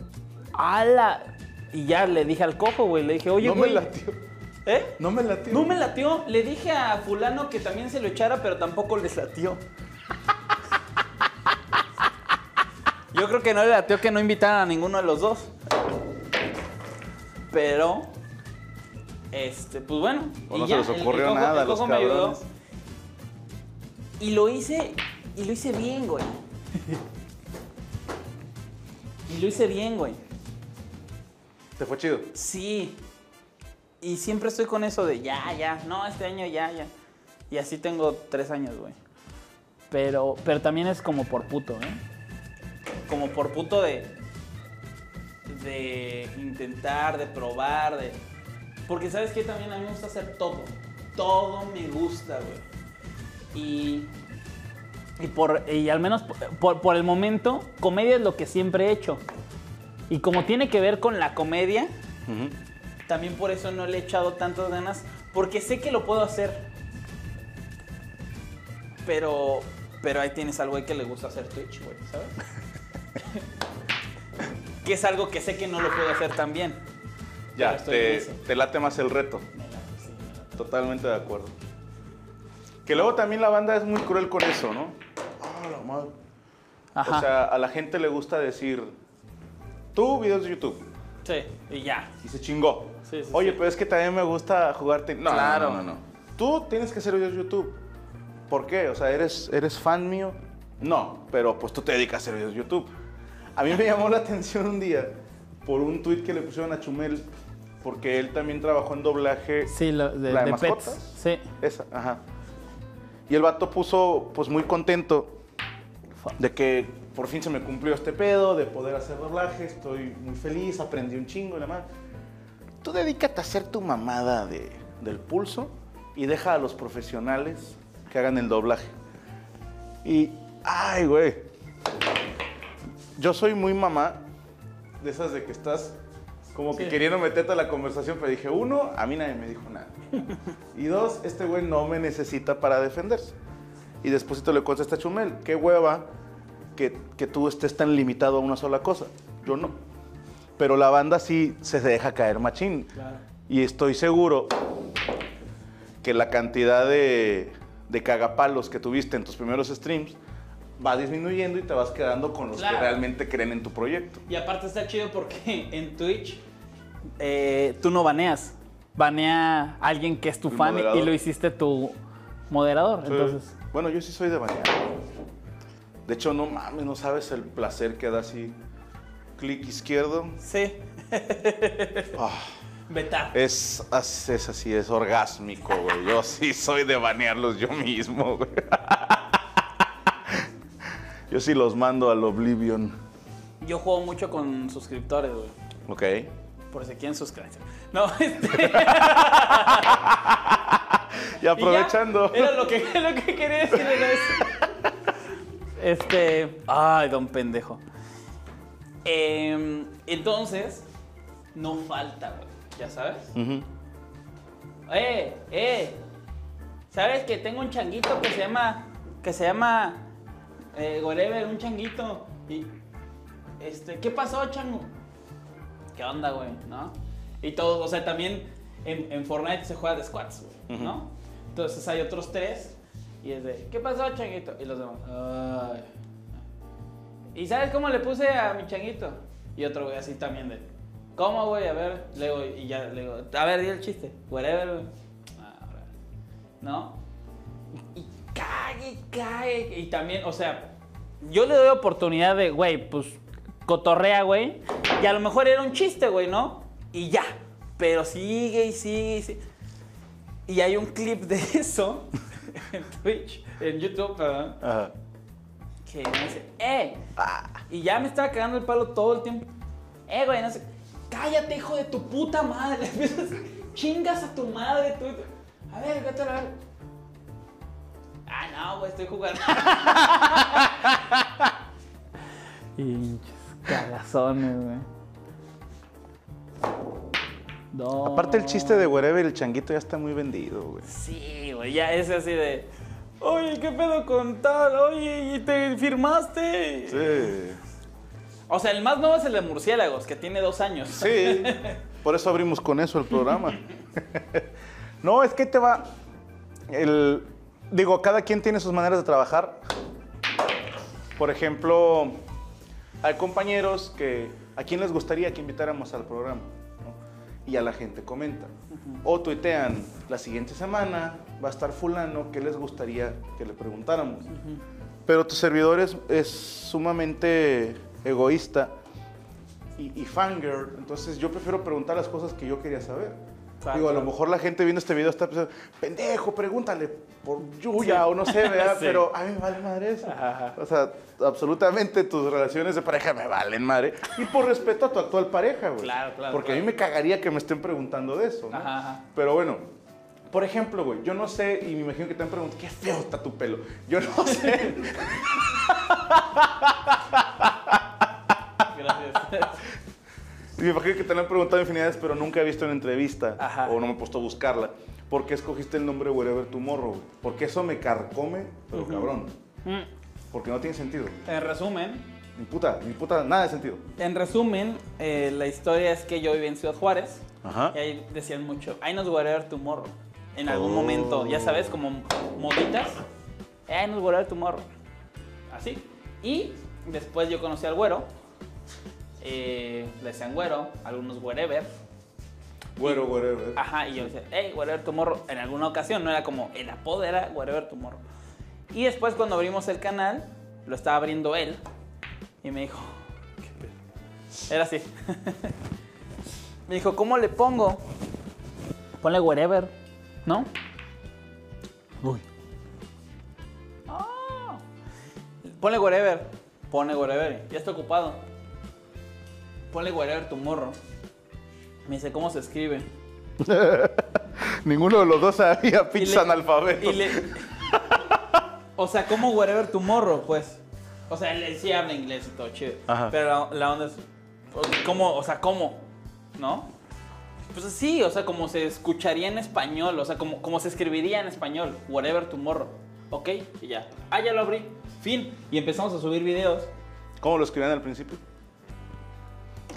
S2: ¡Hala! Y ya le dije al cojo, güey. Le dije, oye,
S1: no me
S2: güey.
S1: latió.
S2: ¿Eh?
S1: No me latió.
S2: No me latió. Le dije a Fulano que también se lo echara, pero tampoco les latió. Yo creo que no le latió que no invitaran a ninguno de los dos. Pero. Este, pues bueno.
S1: O
S2: y
S1: no
S2: ya,
S1: se les ocurrió
S2: el cojo-
S1: nada,
S2: el
S1: los
S2: me ayudó. Y lo hice. Y lo hice bien, güey. y lo hice bien, güey.
S1: Fue chido.
S2: Sí. Y siempre estoy con eso de ya, ya. No, este año ya, ya. Y así tengo tres años, güey. Pero, pero también es como por puto, ¿eh? Como por puto de. De intentar, de probar, de. Porque sabes que también a mí me gusta hacer todo. Todo me gusta, güey. Y. Y, por, y al menos por- por el momento, comedia es lo que siempre he hecho. Y como tiene que ver con la comedia, también por eso no le he echado tantas ganas, porque sé que lo puedo hacer. Pero, pero ahí tienes al güey que le gusta hacer Twitch, güey, ¿sabes? que es algo que sé que no lo puedo hacer tan bien.
S1: Ya, te, te late más el reto.
S2: Me late, sí, me late.
S1: Totalmente de acuerdo. Que luego también la banda es muy cruel con eso, ¿no? Ah, la madre.
S2: Ajá.
S1: O sea, a la gente le gusta decir, tú videos de YouTube.
S2: sí, y ya.
S1: Y se chingó.
S2: Sí, sí,
S1: Oye,
S2: sí.
S1: pero es que también me gusta jugarte. No,
S2: Claro.
S1: no, no, no. Tú tienes que hacer videos de YouTube. ¿Por qué? O sea, ¿eres, ¿eres fan mío? No, pero pues tú te dedicas a hacer videos de YouTube. A mí me llamó la atención un día por un tweet que le pusieron a Chumel, porque él también trabajó en doblaje.
S4: Sí, lo- de,
S1: ¿La de
S4: de
S1: mascotas?
S4: pets. Sí.
S1: Esa, ajá. Y el vato puso, pues muy contento de que por fin se me cumplió este pedo, de poder hacer doblaje, estoy muy feliz, aprendí un chingo y la madre. Tú dedícate a hacer tu mamada de, del pulso y deja a los profesionales que hagan el doblaje. Y, ay, güey. Yo soy muy mamá de esas de que estás como que
S2: Sí.
S1: queriendo meterte a la conversación, pero dije, uno, a mí nadie me dijo nada. Y dos, este güey no me necesita para defenderse. Y después le contesta a Chumel, qué hueva que, que tú estés tan limitado a una sola cosa. Yo no. Pero la banda sí se deja caer machín.
S2: Claro.
S1: Y estoy seguro que la cantidad de, de cagapalos que tuviste en tus primeros streams va disminuyendo y te vas quedando con los
S2: Claro.
S1: que realmente creen en tu proyecto.
S2: Y aparte está chido porque en Twitch eh, tú no baneas. Banea a alguien que es tu
S1: El
S2: fan y lo hiciste tu moderador. Entonces,
S1: Bueno, yo sí soy de bañar. De hecho, no mames, no sabes el placer que da así. Clic izquierdo.
S2: sí. Vetar.
S1: Es, as- es así, es orgásmico, güey. Yo sí soy de banearlos yo mismo, güey. Yo sí los mando al Oblivion.
S2: Yo juego mucho con suscriptores, güey.
S1: Ok.
S2: Por si quieren suscribirse. No, este.
S1: Y aprovechando.
S2: Y ya, era lo que, lo que quería decir era eso. Este. Ay, don pendejo. Em, entonces, no falta, güey. ¿Ya sabes? Eh, eh. ¿Sabes que tengo un changuito que se llama. que se llama. Eh, un changuito. Y. Este, ¿qué pasó, chango? ¿Qué onda, güey? ¿No? Y todos, o sea, también en, en Fortnite se juega de squads, güey, ¿no? Entonces hay otros tres. Y es de, ¿qué pasó, changuito? Y los demás, ay. ¿Y sabes cómo le puse a mi changuito? Y otro güey así también de, ¿cómo, güey? A ver, le digo, y ya le digo, a ver, di el chiste. Whatever, güey. Ah. ¿No? Y cague, cague. Y también, o sea, yo le doy oportunidad de, güey, pues cotorrea, güey. Y a lo mejor era un chiste, güey, ¿no? Y ya. Pero sigue y sigue y sigue. Y hay un clip de eso en Twitch, en YouTube, perdón,
S1: Ajá.
S2: que me dice, ¡eh! Y ya me estaba cagando el palo todo el tiempo. ¡eh, güey! No sé. ¡Cállate, hijo de tu puta madre! Chingas a tu madre, tú. A ver, vete a verga. Ah, no, güey, estoy jugando. Pinches cagazones, güey. No.
S1: Aparte el chiste de Wherever el changuito ya está muy vendido, güey.
S2: Sí, güey, ya es así de. Oye, ¿qué pedo con tal? Oye, ¿y te firmaste?
S1: Sí.
S2: O sea, el más nuevo es el de murciélagos, que tiene dos años.
S1: Sí. Por eso abrimos con eso el programa. No, es que te va. El, digo, cada quien tiene sus maneras de trabajar. Por ejemplo, hay compañeros que a quién les gustaría que invitáramos al programa. Y a la gente comenta. O tuitean, la siguiente semana va a estar fulano, ¿qué les gustaría que le preguntáramos? Pero tu servidor es, es sumamente egoísta y, y fangirl, entonces yo prefiero preguntar las cosas que yo quería saber. Digo, a lo mejor la gente viendo este video está pensando, pendejo, pregúntale por Yuya o no sé, ¿verdad?
S2: Sí.
S1: Pero a mí me vale madre eso.
S2: Ajá.
S1: O sea, absolutamente tus relaciones de pareja me valen madre. Y por respeto a tu actual pareja, güey.
S2: Claro, claro,
S1: Porque a mí me cagaría que me estén preguntando de eso, ¿no?
S2: Ajá, ajá.
S1: Pero bueno, por ejemplo, güey, yo no sé, y me imagino que te han preguntado, qué feo está tu pelo. Yo no sé.
S2: Gracias.
S1: Me imagino que te lo han preguntado infinidades, pero nunca he visto en entrevista
S2: Ajá.
S1: o no me he puesto a buscarla. ¿Por qué escogiste el nombre Wherever Tomorrow? Porque eso me carcome, pero cabrón.
S2: Mm,
S1: Porque no tiene sentido.
S2: En resumen,
S1: Ni puta, ni puta, nada de sentido.
S2: en resumen, eh, la historia es que yo viví en Ciudad Juárez
S1: Ajá.
S2: y ahí decían mucho, I nos whatever tomorrow. En algún
S1: Oh.
S2: momento, ya sabes, como moditas, I nos whatever tomorrow. Así. Y después yo conocí al güero, eh, le decían güero, algunos wherever.
S1: Güero, Wherever.
S2: Ajá, y yo decía, hey, whatever tomorrow. En alguna ocasión no era como el apodo, era whatever tomorrow. Y después cuando abrimos el canal, lo estaba abriendo él y me dijo. Era así. me dijo, ¿cómo le pongo? Ponle whatever, ¿no? Uy. Ah. Ponle whatever. Ponle whatever. Ya está ocupado. Ponle whatever tomorrow. Me dice, ¿cómo se escribe?
S1: Ninguno de los dos sabía pizza analfabeto.
S2: o sea, como wherever tomorrow, pues. O sea, él sí habla inglés y todo chido.
S1: Ajá.
S2: Pero la, la onda es. ¿Cómo? O sea, ¿cómo? ¿No? Pues sí, o sea, como se escucharía en español, o sea, como, como se escribiría en español. Whatever tomorrow. ¿Ok? Y ya. Ah, ya lo abrí. Fin. Y empezamos a subir videos.
S1: ¿Cómo lo escribían al principio?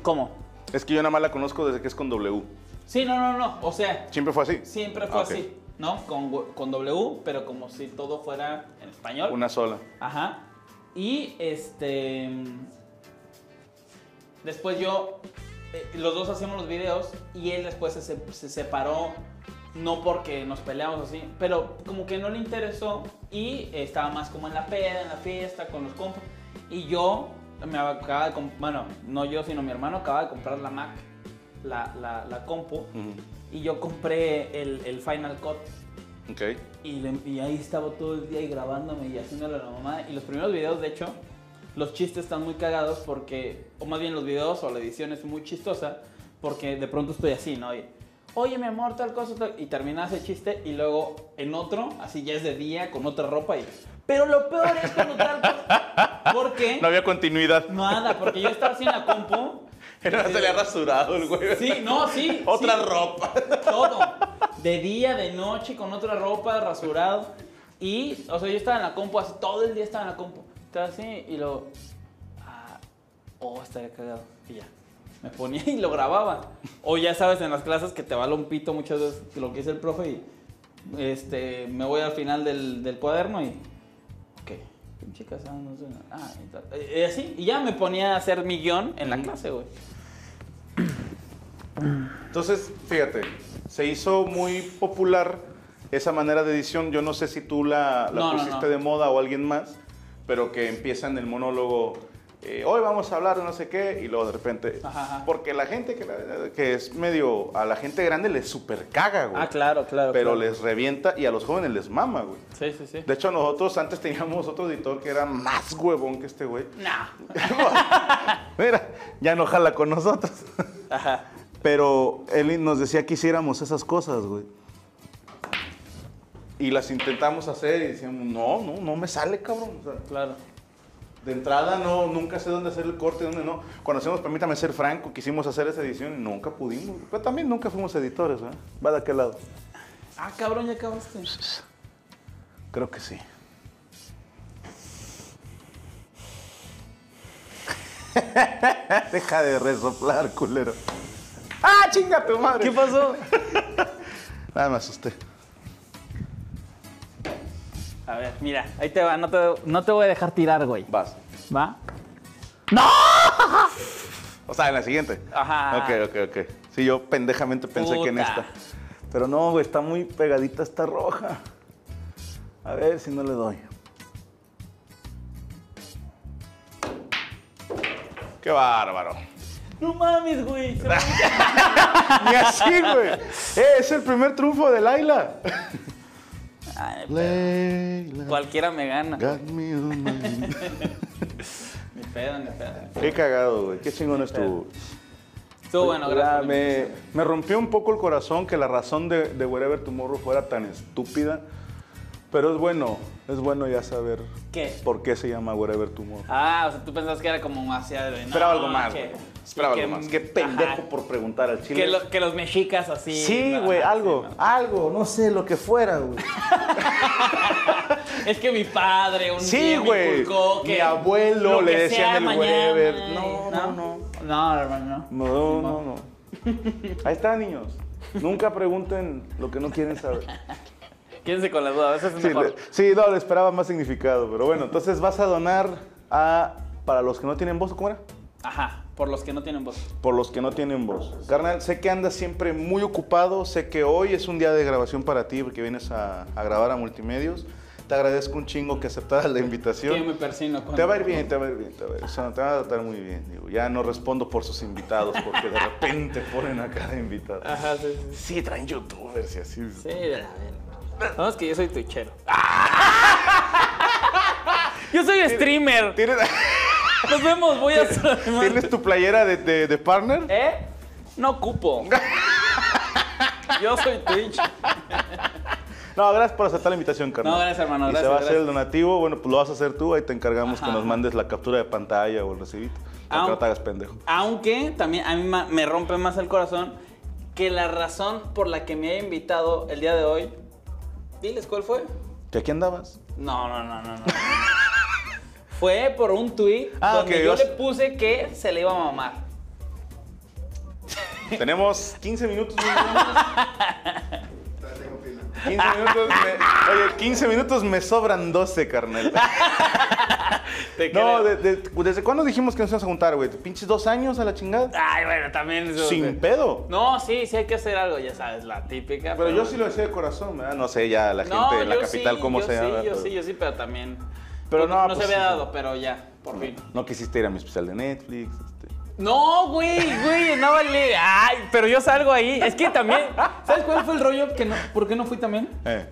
S2: ¿Cómo?
S1: Es que yo nada más la conozco desde que es con W.
S2: Sí, no, no, no. O sea,
S1: Siempre fue así.
S2: siempre fue
S1: Ah, ok.
S2: así. ¿No? Con, w- con W, pero como si todo fuera en español.
S1: Una sola.
S2: Ajá. Y este. Después yo. eh, los dos hacíamos los videos y él después se- se separó. No porque nos peleamos así, pero como que no le interesó y estaba más como en la peda, en la fiesta, con los compas. Y yo me acababa de bueno, no yo, sino mi hermano acababa de comprar la Mac. la, la, la compu y yo compré el, el Final Cut.
S1: Ok.
S2: Y, le- y ahí estaba todo el día y grabándome y haciéndole a la mamá. Y los primeros videos, de hecho, los chistes están muy cagados porque, o más bien los videos o la edición es muy chistosa porque de pronto estoy así, ¿no? Y, Oye, mi amor, tal cosa, tal. Y termina ese chiste y luego en otro, así ya es de día, con otra ropa y... Pero lo peor es cuando tal cosa... ¿Por qué?
S1: No había continuidad.
S2: Nada, porque yo estaba así en la compu.
S1: Era, se le ha rasurado el güey.
S2: Sí, no, sí.
S1: Otra
S2: sí.
S1: ropa.
S2: Todo. De día, de noche, con otra ropa, rasurado. Y, o sea, yo estaba en la compu, así, todo el día estaba en la compu. Estaba así y luego, ah, oh, estaría cagado. Y ya. Me ponía y lo grababa. O ya sabes, en las clases que te vale un pito muchas veces lo que dice el profe y este, me voy al final del, del cuaderno y, pinche casado, no sé, ah, y tal. Eh, eh, así, y ya me ponía a hacer mi guion en la clase, güey.
S1: Entonces, fíjate, se hizo muy popular esa manera de edición. Yo no sé si tú la, la
S2: No, no,
S1: pusiste
S2: no.
S1: de moda o alguien más, pero que empieza en el monólogo. Eh, hoy vamos a hablar de no sé qué y luego de repente
S2: Ajá, ajá.
S1: porque la gente que, la- que es medio a la gente grande les super caga güey
S2: Ah, claro, claro.
S1: pero
S2: claro.
S1: les revienta y a los jóvenes les mama güey
S2: Sí, sí, sí.
S1: de hecho nosotros antes teníamos otro editor que era más huevón que este güey
S2: No.
S1: mira ya no jala con nosotros
S2: Ajá.
S1: Pero él nos decía que hiciéramos esas cosas, güey. Y las intentamos hacer y decíamos, no, no, no me sale, cabrón. O sea,
S2: Claro.
S1: De entrada no, nunca sé dónde hacer el corte, dónde no. Cuando hacemos Permítame ser franco, quisimos hacer esa edición y nunca pudimos. Pero también nunca fuimos editores, ¿eh? Va de aquel lado.
S2: Ah, cabrón, ya acabaste.
S1: Creo que sí. Deja de resoplar, culero. ¡Ah, chinga tu madre!
S2: ¿Qué pasó?
S1: Nada, me asusté.
S2: A ver, mira, ahí te va, no te, no te voy a dejar tirar, güey.
S1: Vas.
S2: ¿Va?
S1: O sea, en la siguiente.
S2: Ajá.
S1: Ok, ok, ok. Sí, yo pendejamente pensé que en esta. Pero no, güey, está muy pegadita esta roja. A ver si no le doy. Qué bárbaro.
S2: No mames, güey.
S1: Ni así, güey. Eh, es el primer triunfo de Laila.
S2: Ay. Cualquiera me gana.
S1: got me on my-
S2: Ni pedo, ni pedo.
S1: Qué cagado, güey. Qué chingón estuvo.
S2: Estuvo bueno, gracias. la
S1: me, rompió un poco el corazón que la razón de, de Wherever Tomorrow fuera tan estúpida. Pero es bueno, es bueno ya saber
S2: ¿Qué?
S1: por qué se llama Wherever Tomorrow.
S2: Ah, o sea, tú pensabas que era como hacia de. no,
S1: Esperaba algo más,
S2: que-.
S1: Esperaba
S2: que-
S1: algo más. Qué pendejo
S2: ajá,
S1: por preguntar al chile.
S2: Que, lo- que los mexicas así.
S1: Sí, güey,
S2: sí,
S1: algo,
S2: no.
S1: algo, no sé, lo que fuera, güey.
S2: Es que mi padre un
S1: Sí,
S2: día me
S1: güey.
S2: inculcó que
S1: Mi abuelo
S2: lo
S1: le
S2: que
S1: decían
S2: sea
S1: el
S2: eh,
S1: No, no, no.
S2: No, hermano, no.
S1: No, no, no. Ahí está, niños. Nunca pregunten lo que no quieren saber.
S2: Quédense con la duda, a veces es
S1: Sí,
S2: mejor.
S1: le- sí, no, le esperaba más significado. Pero bueno, entonces vas a donar a. Para los que no tienen voz, ¿cómo era?
S2: Ajá, por los que no tienen voz.
S1: Por los que no tienen voz. Carnal, sé que andas siempre muy ocupado. Sé que hoy es un día de grabación para ti porque vienes a, a grabar a multimedios. Te agradezco un chingo que aceptaras la invitación.
S2: Que me persino
S1: Te va a ir bien, te va a ir bien, te va a ir, o sea, te va a tratar muy bien. Digo, ya no respondo por sus invitados porque de repente ponen a cada invitado.
S2: Ajá, sí, sí.
S1: Sí, traen youtubers y así.
S2: Sí, a ver. No, es que yo soy tuichero. Yo soy streamer.
S1: ¿Tienes,
S2: Nos vemos, voy a...
S1: ¿tienes tu playera de, de, de partner?
S2: ¿Eh? No ocupo. Yo soy Twitch.
S1: No, gracias por aceptar la invitación, carnal.
S2: No, gracias, hermano,
S1: Y se
S2: gracias,
S1: va a hacer el donativo, bueno, pues lo vas a hacer tú, ahí te encargamos
S2: Ajá,
S1: que nos mandes la captura de pantalla o el recibito. Para que no te hagas pendejo.
S2: Aunque también a mí me rompe más el corazón que la razón por la que me he invitado el día de hoy. Diles cuál fue.
S1: ¿Que aquí andabas?
S2: No, no, no, no, no. fue por un tweet
S1: Ah,
S2: donde yo le puse que se le iba a mamar.
S1: Tenemos 15 minutos. muy buenos. 15 minutos me- oye, 15 minutos me sobran 12, carnal. No, de- de- ¿desde cuándo dijimos que nos íbamos a juntar, güey? ¿Pinches dos años a la chingada?
S2: Ay, bueno, también. eso-
S1: Sin pedo.
S2: No, sí, sí hay que hacer algo, ya sabes, la típica.
S1: Pero yo sí lo decía de corazón, ¿verdad? No sé ya la gente
S2: No,
S1: en la
S2: yo
S1: capital
S2: sí,
S1: cómo
S2: yo
S1: se
S2: sí,
S1: llama.
S2: Yo
S1: pero-
S2: sí, yo sí, pero también.
S1: Pero
S2: no,
S1: no,
S2: no
S1: pues
S2: se había
S1: sí.
S2: dado, pero ya, por fin.
S1: No quisiste ir a mi especial de Netflix. este.
S2: No, güey, güey, no vale. Ay, pero yo salgo ahí. Es que también, ¿sabes cuál fue el rollo? Que no, ¿Por qué no fui también?
S1: Eh.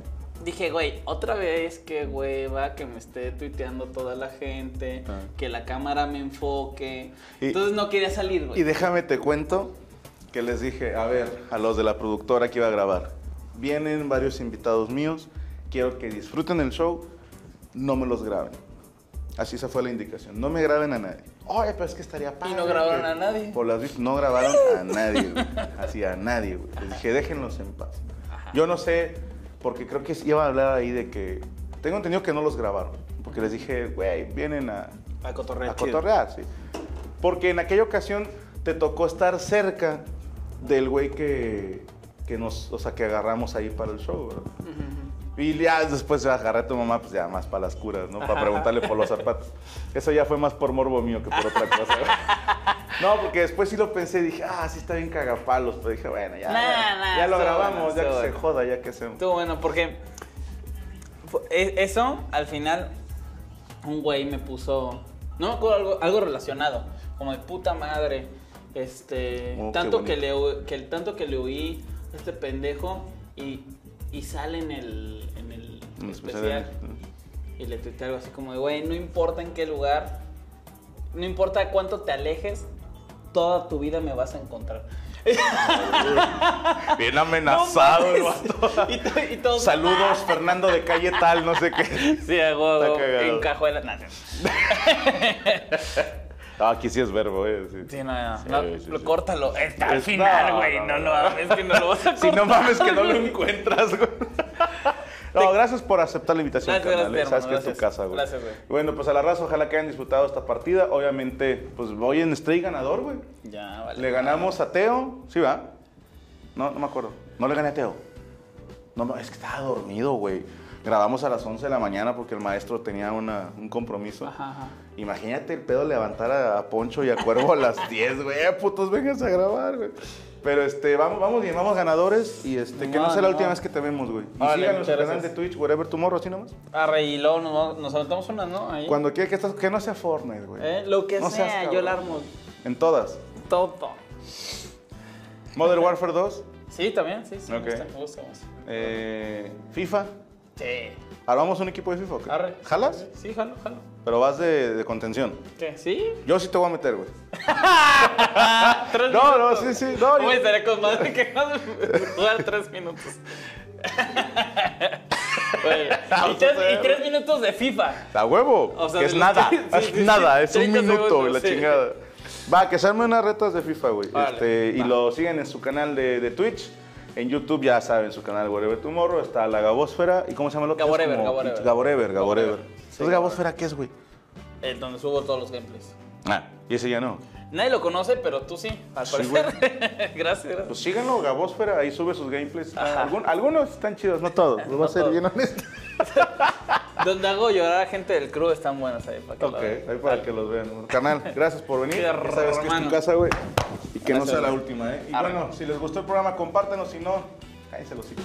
S2: Dije, güey, otra vez que hueva, que me esté tuiteando toda la gente,
S1: Ah.
S2: que la cámara me enfoque.
S1: Y-
S2: Entonces no quería salir,
S1: Y
S2: güey.
S1: déjame te cuento que les dije, a ver, a los de la productora que iba a grabar, vienen varios invitados míos, quiero que disfruten el show, no me los graben. Así esa fue la indicación, no me graben a nadie. Oye, pero es que estaría padre.
S2: no grabaron
S1: que-".
S2: a nadie.
S1: Por las no grabaron a nadie, güey. Así a nadie, güey. Les dije, déjenlos en paz. Yo no sé, porque creo que iba a hablar ahí de que, tengo entendido que no los grabaron, porque les dije, güey, vienen a,
S2: A cotorrear.
S1: a
S2: chido.
S1: cotorrear, sí. Porque en aquella ocasión te tocó estar cerca del güey que, que nos, o sea, que agarramos ahí para el show, ¿verdad? Y ya después agarré a tu mamá, pues ya más para las curas, ¿no? Para preguntarle por los zapatos. Eso ya fue más por morbo mío que por otra cosa. No, porque después sí lo pensé y dije, ah, sí está bien cagapalos. Pero dije, bueno, ya,
S2: Nah,
S1: ya,
S2: nah,
S1: ya lo grabamos,
S2: bueno,
S1: ya que se joda, ya que se...
S2: Estuvo bueno porque e- eso al final un güey me puso no me acuerdo algo, algo relacionado como de puta madre este
S1: Oh,
S2: tanto que le que tanto que le oí a este pendejo y, y sale en el en el especial y le tuiteé algo así como de güey no importa en qué lugar no importa cuánto te alejes toda tu vida me vas a encontrar
S1: Bien amenazado, el
S2: No
S1: vato.
S2: y, to- y todos
S1: Saludos, Fernando de calle tal, no sé qué.
S2: Sí,
S1: cagado.
S2: en cajuela. No, no.
S1: Ah, aquí sí es verbo, eh. sí.
S2: Sí, no, no,
S1: Sí,
S2: no,
S1: sí,
S2: lo córtalo. Está al final, güey.
S1: no,
S2: lo hagas, es que no lo vas a
S1: Si no
S2: cortar,
S1: mames que no lo encuentras, güey. No, gracias por aceptar la invitación,
S2: Gracias,
S1: eh. Sabes que es tu casa, güey.
S2: Gracias, güey.
S1: Bueno, pues a la raza, ojalá que hayan disfrutado esta partida. Obviamente, pues voy en Stray ganador, güey.
S2: Ya, vale.
S1: Le ganamos a Teo. ¿Sí va? No, no me acuerdo. No le gané a Teo. No, no, es que estaba dormido, güey. Grabamos a las 11 de la mañana porque el maestro tenía una- un compromiso.
S2: Ajá, ajá.
S1: Imagínate el pedo levantar a, a Poncho y a Cuervo a las 10, güey. Eh, putos, vengas a grabar, güey. Pero este, vamos, vamos bien, vamos ganadores. Y este, que no sea la
S2: no.
S1: última vez que te vemos, güey. Y sigan nuestro
S2: muchas
S1: canal de. Twitch, Wherever Tomorrow, así nomás.
S2: Arre, y luego nos, nos aventamos una, ¿no? Ahí.
S1: Cuando quiera que, estás, que no sea Fortnite, güey.
S2: Eh, Lo que
S1: No seas
S2: sea, yo la armo
S1: En todas.
S2: todo.
S1: Modern Warfare 2,
S2: Sí, también, sí, sí.
S1: Ok.
S2: Me gusta, me gusta. me gusta.
S1: eh, FIFA.
S2: Sí.
S1: ¿Armamos un equipo de FIFA?
S2: Arre.
S1: ¿Jalas?
S2: Sí, jalo, jalo.
S1: Pero vas de, de contención.
S2: ¿Qué? ¿Sí?
S1: Yo sí te voy a meter, güey.
S2: Tres
S1: No, no, sí, sí. No, yo-
S2: Uy, estaría con madre que jugar tres minutos. Güey, y, tres, y tres minutos de FIFA.
S1: A huevo.
S2: O sea,
S1: que
S2: de
S1: es nada.
S2: que- sí,
S1: es
S2: sí, sí,
S1: nada. Es un
S2: 30
S1: minuto,
S2: segundos,
S1: la chingada. Va, que se unas retas de FIFA, güey.
S2: Vale,
S1: Este, y lo siguen en su canal de, de Twitch. En YouTube ya saben, su canal Whatever Tomorrow. Está la Gabosfera. ¿Y cómo se llama el otro? Es
S2: Gaborever, Gaborever.
S1: Gaborever, Gaborever. Entonces, Gabosfera, ¿qué es, güey?
S2: Eh, donde subo todos los gameplays.
S1: Ah, y ese ya no.
S2: Nadie lo conoce, pero tú sí, al
S1: Sí,
S2: parecer. gracias, gracias.
S1: Pues síganlo, Gabosfera. Ahí sube sus gameplays. Algun- algunos están chidos, no todos. Los voy
S2: No
S1: a ser
S2: todos.
S1: bien honesto.
S2: Donde hago llorar a gente del crew están buenos ahí para que
S1: Ok,
S2: lo vean.
S1: ahí para que los vean. Carnal, gracias por venir. Ya sabes que es tu
S2: hermano.
S1: casa, güey. Y que no
S2: Gracias,
S1: sea la última, ¿eh? Y
S2: Arre.
S1: bueno, si les gustó el programa, compártanos. Si no, cállense los hijos.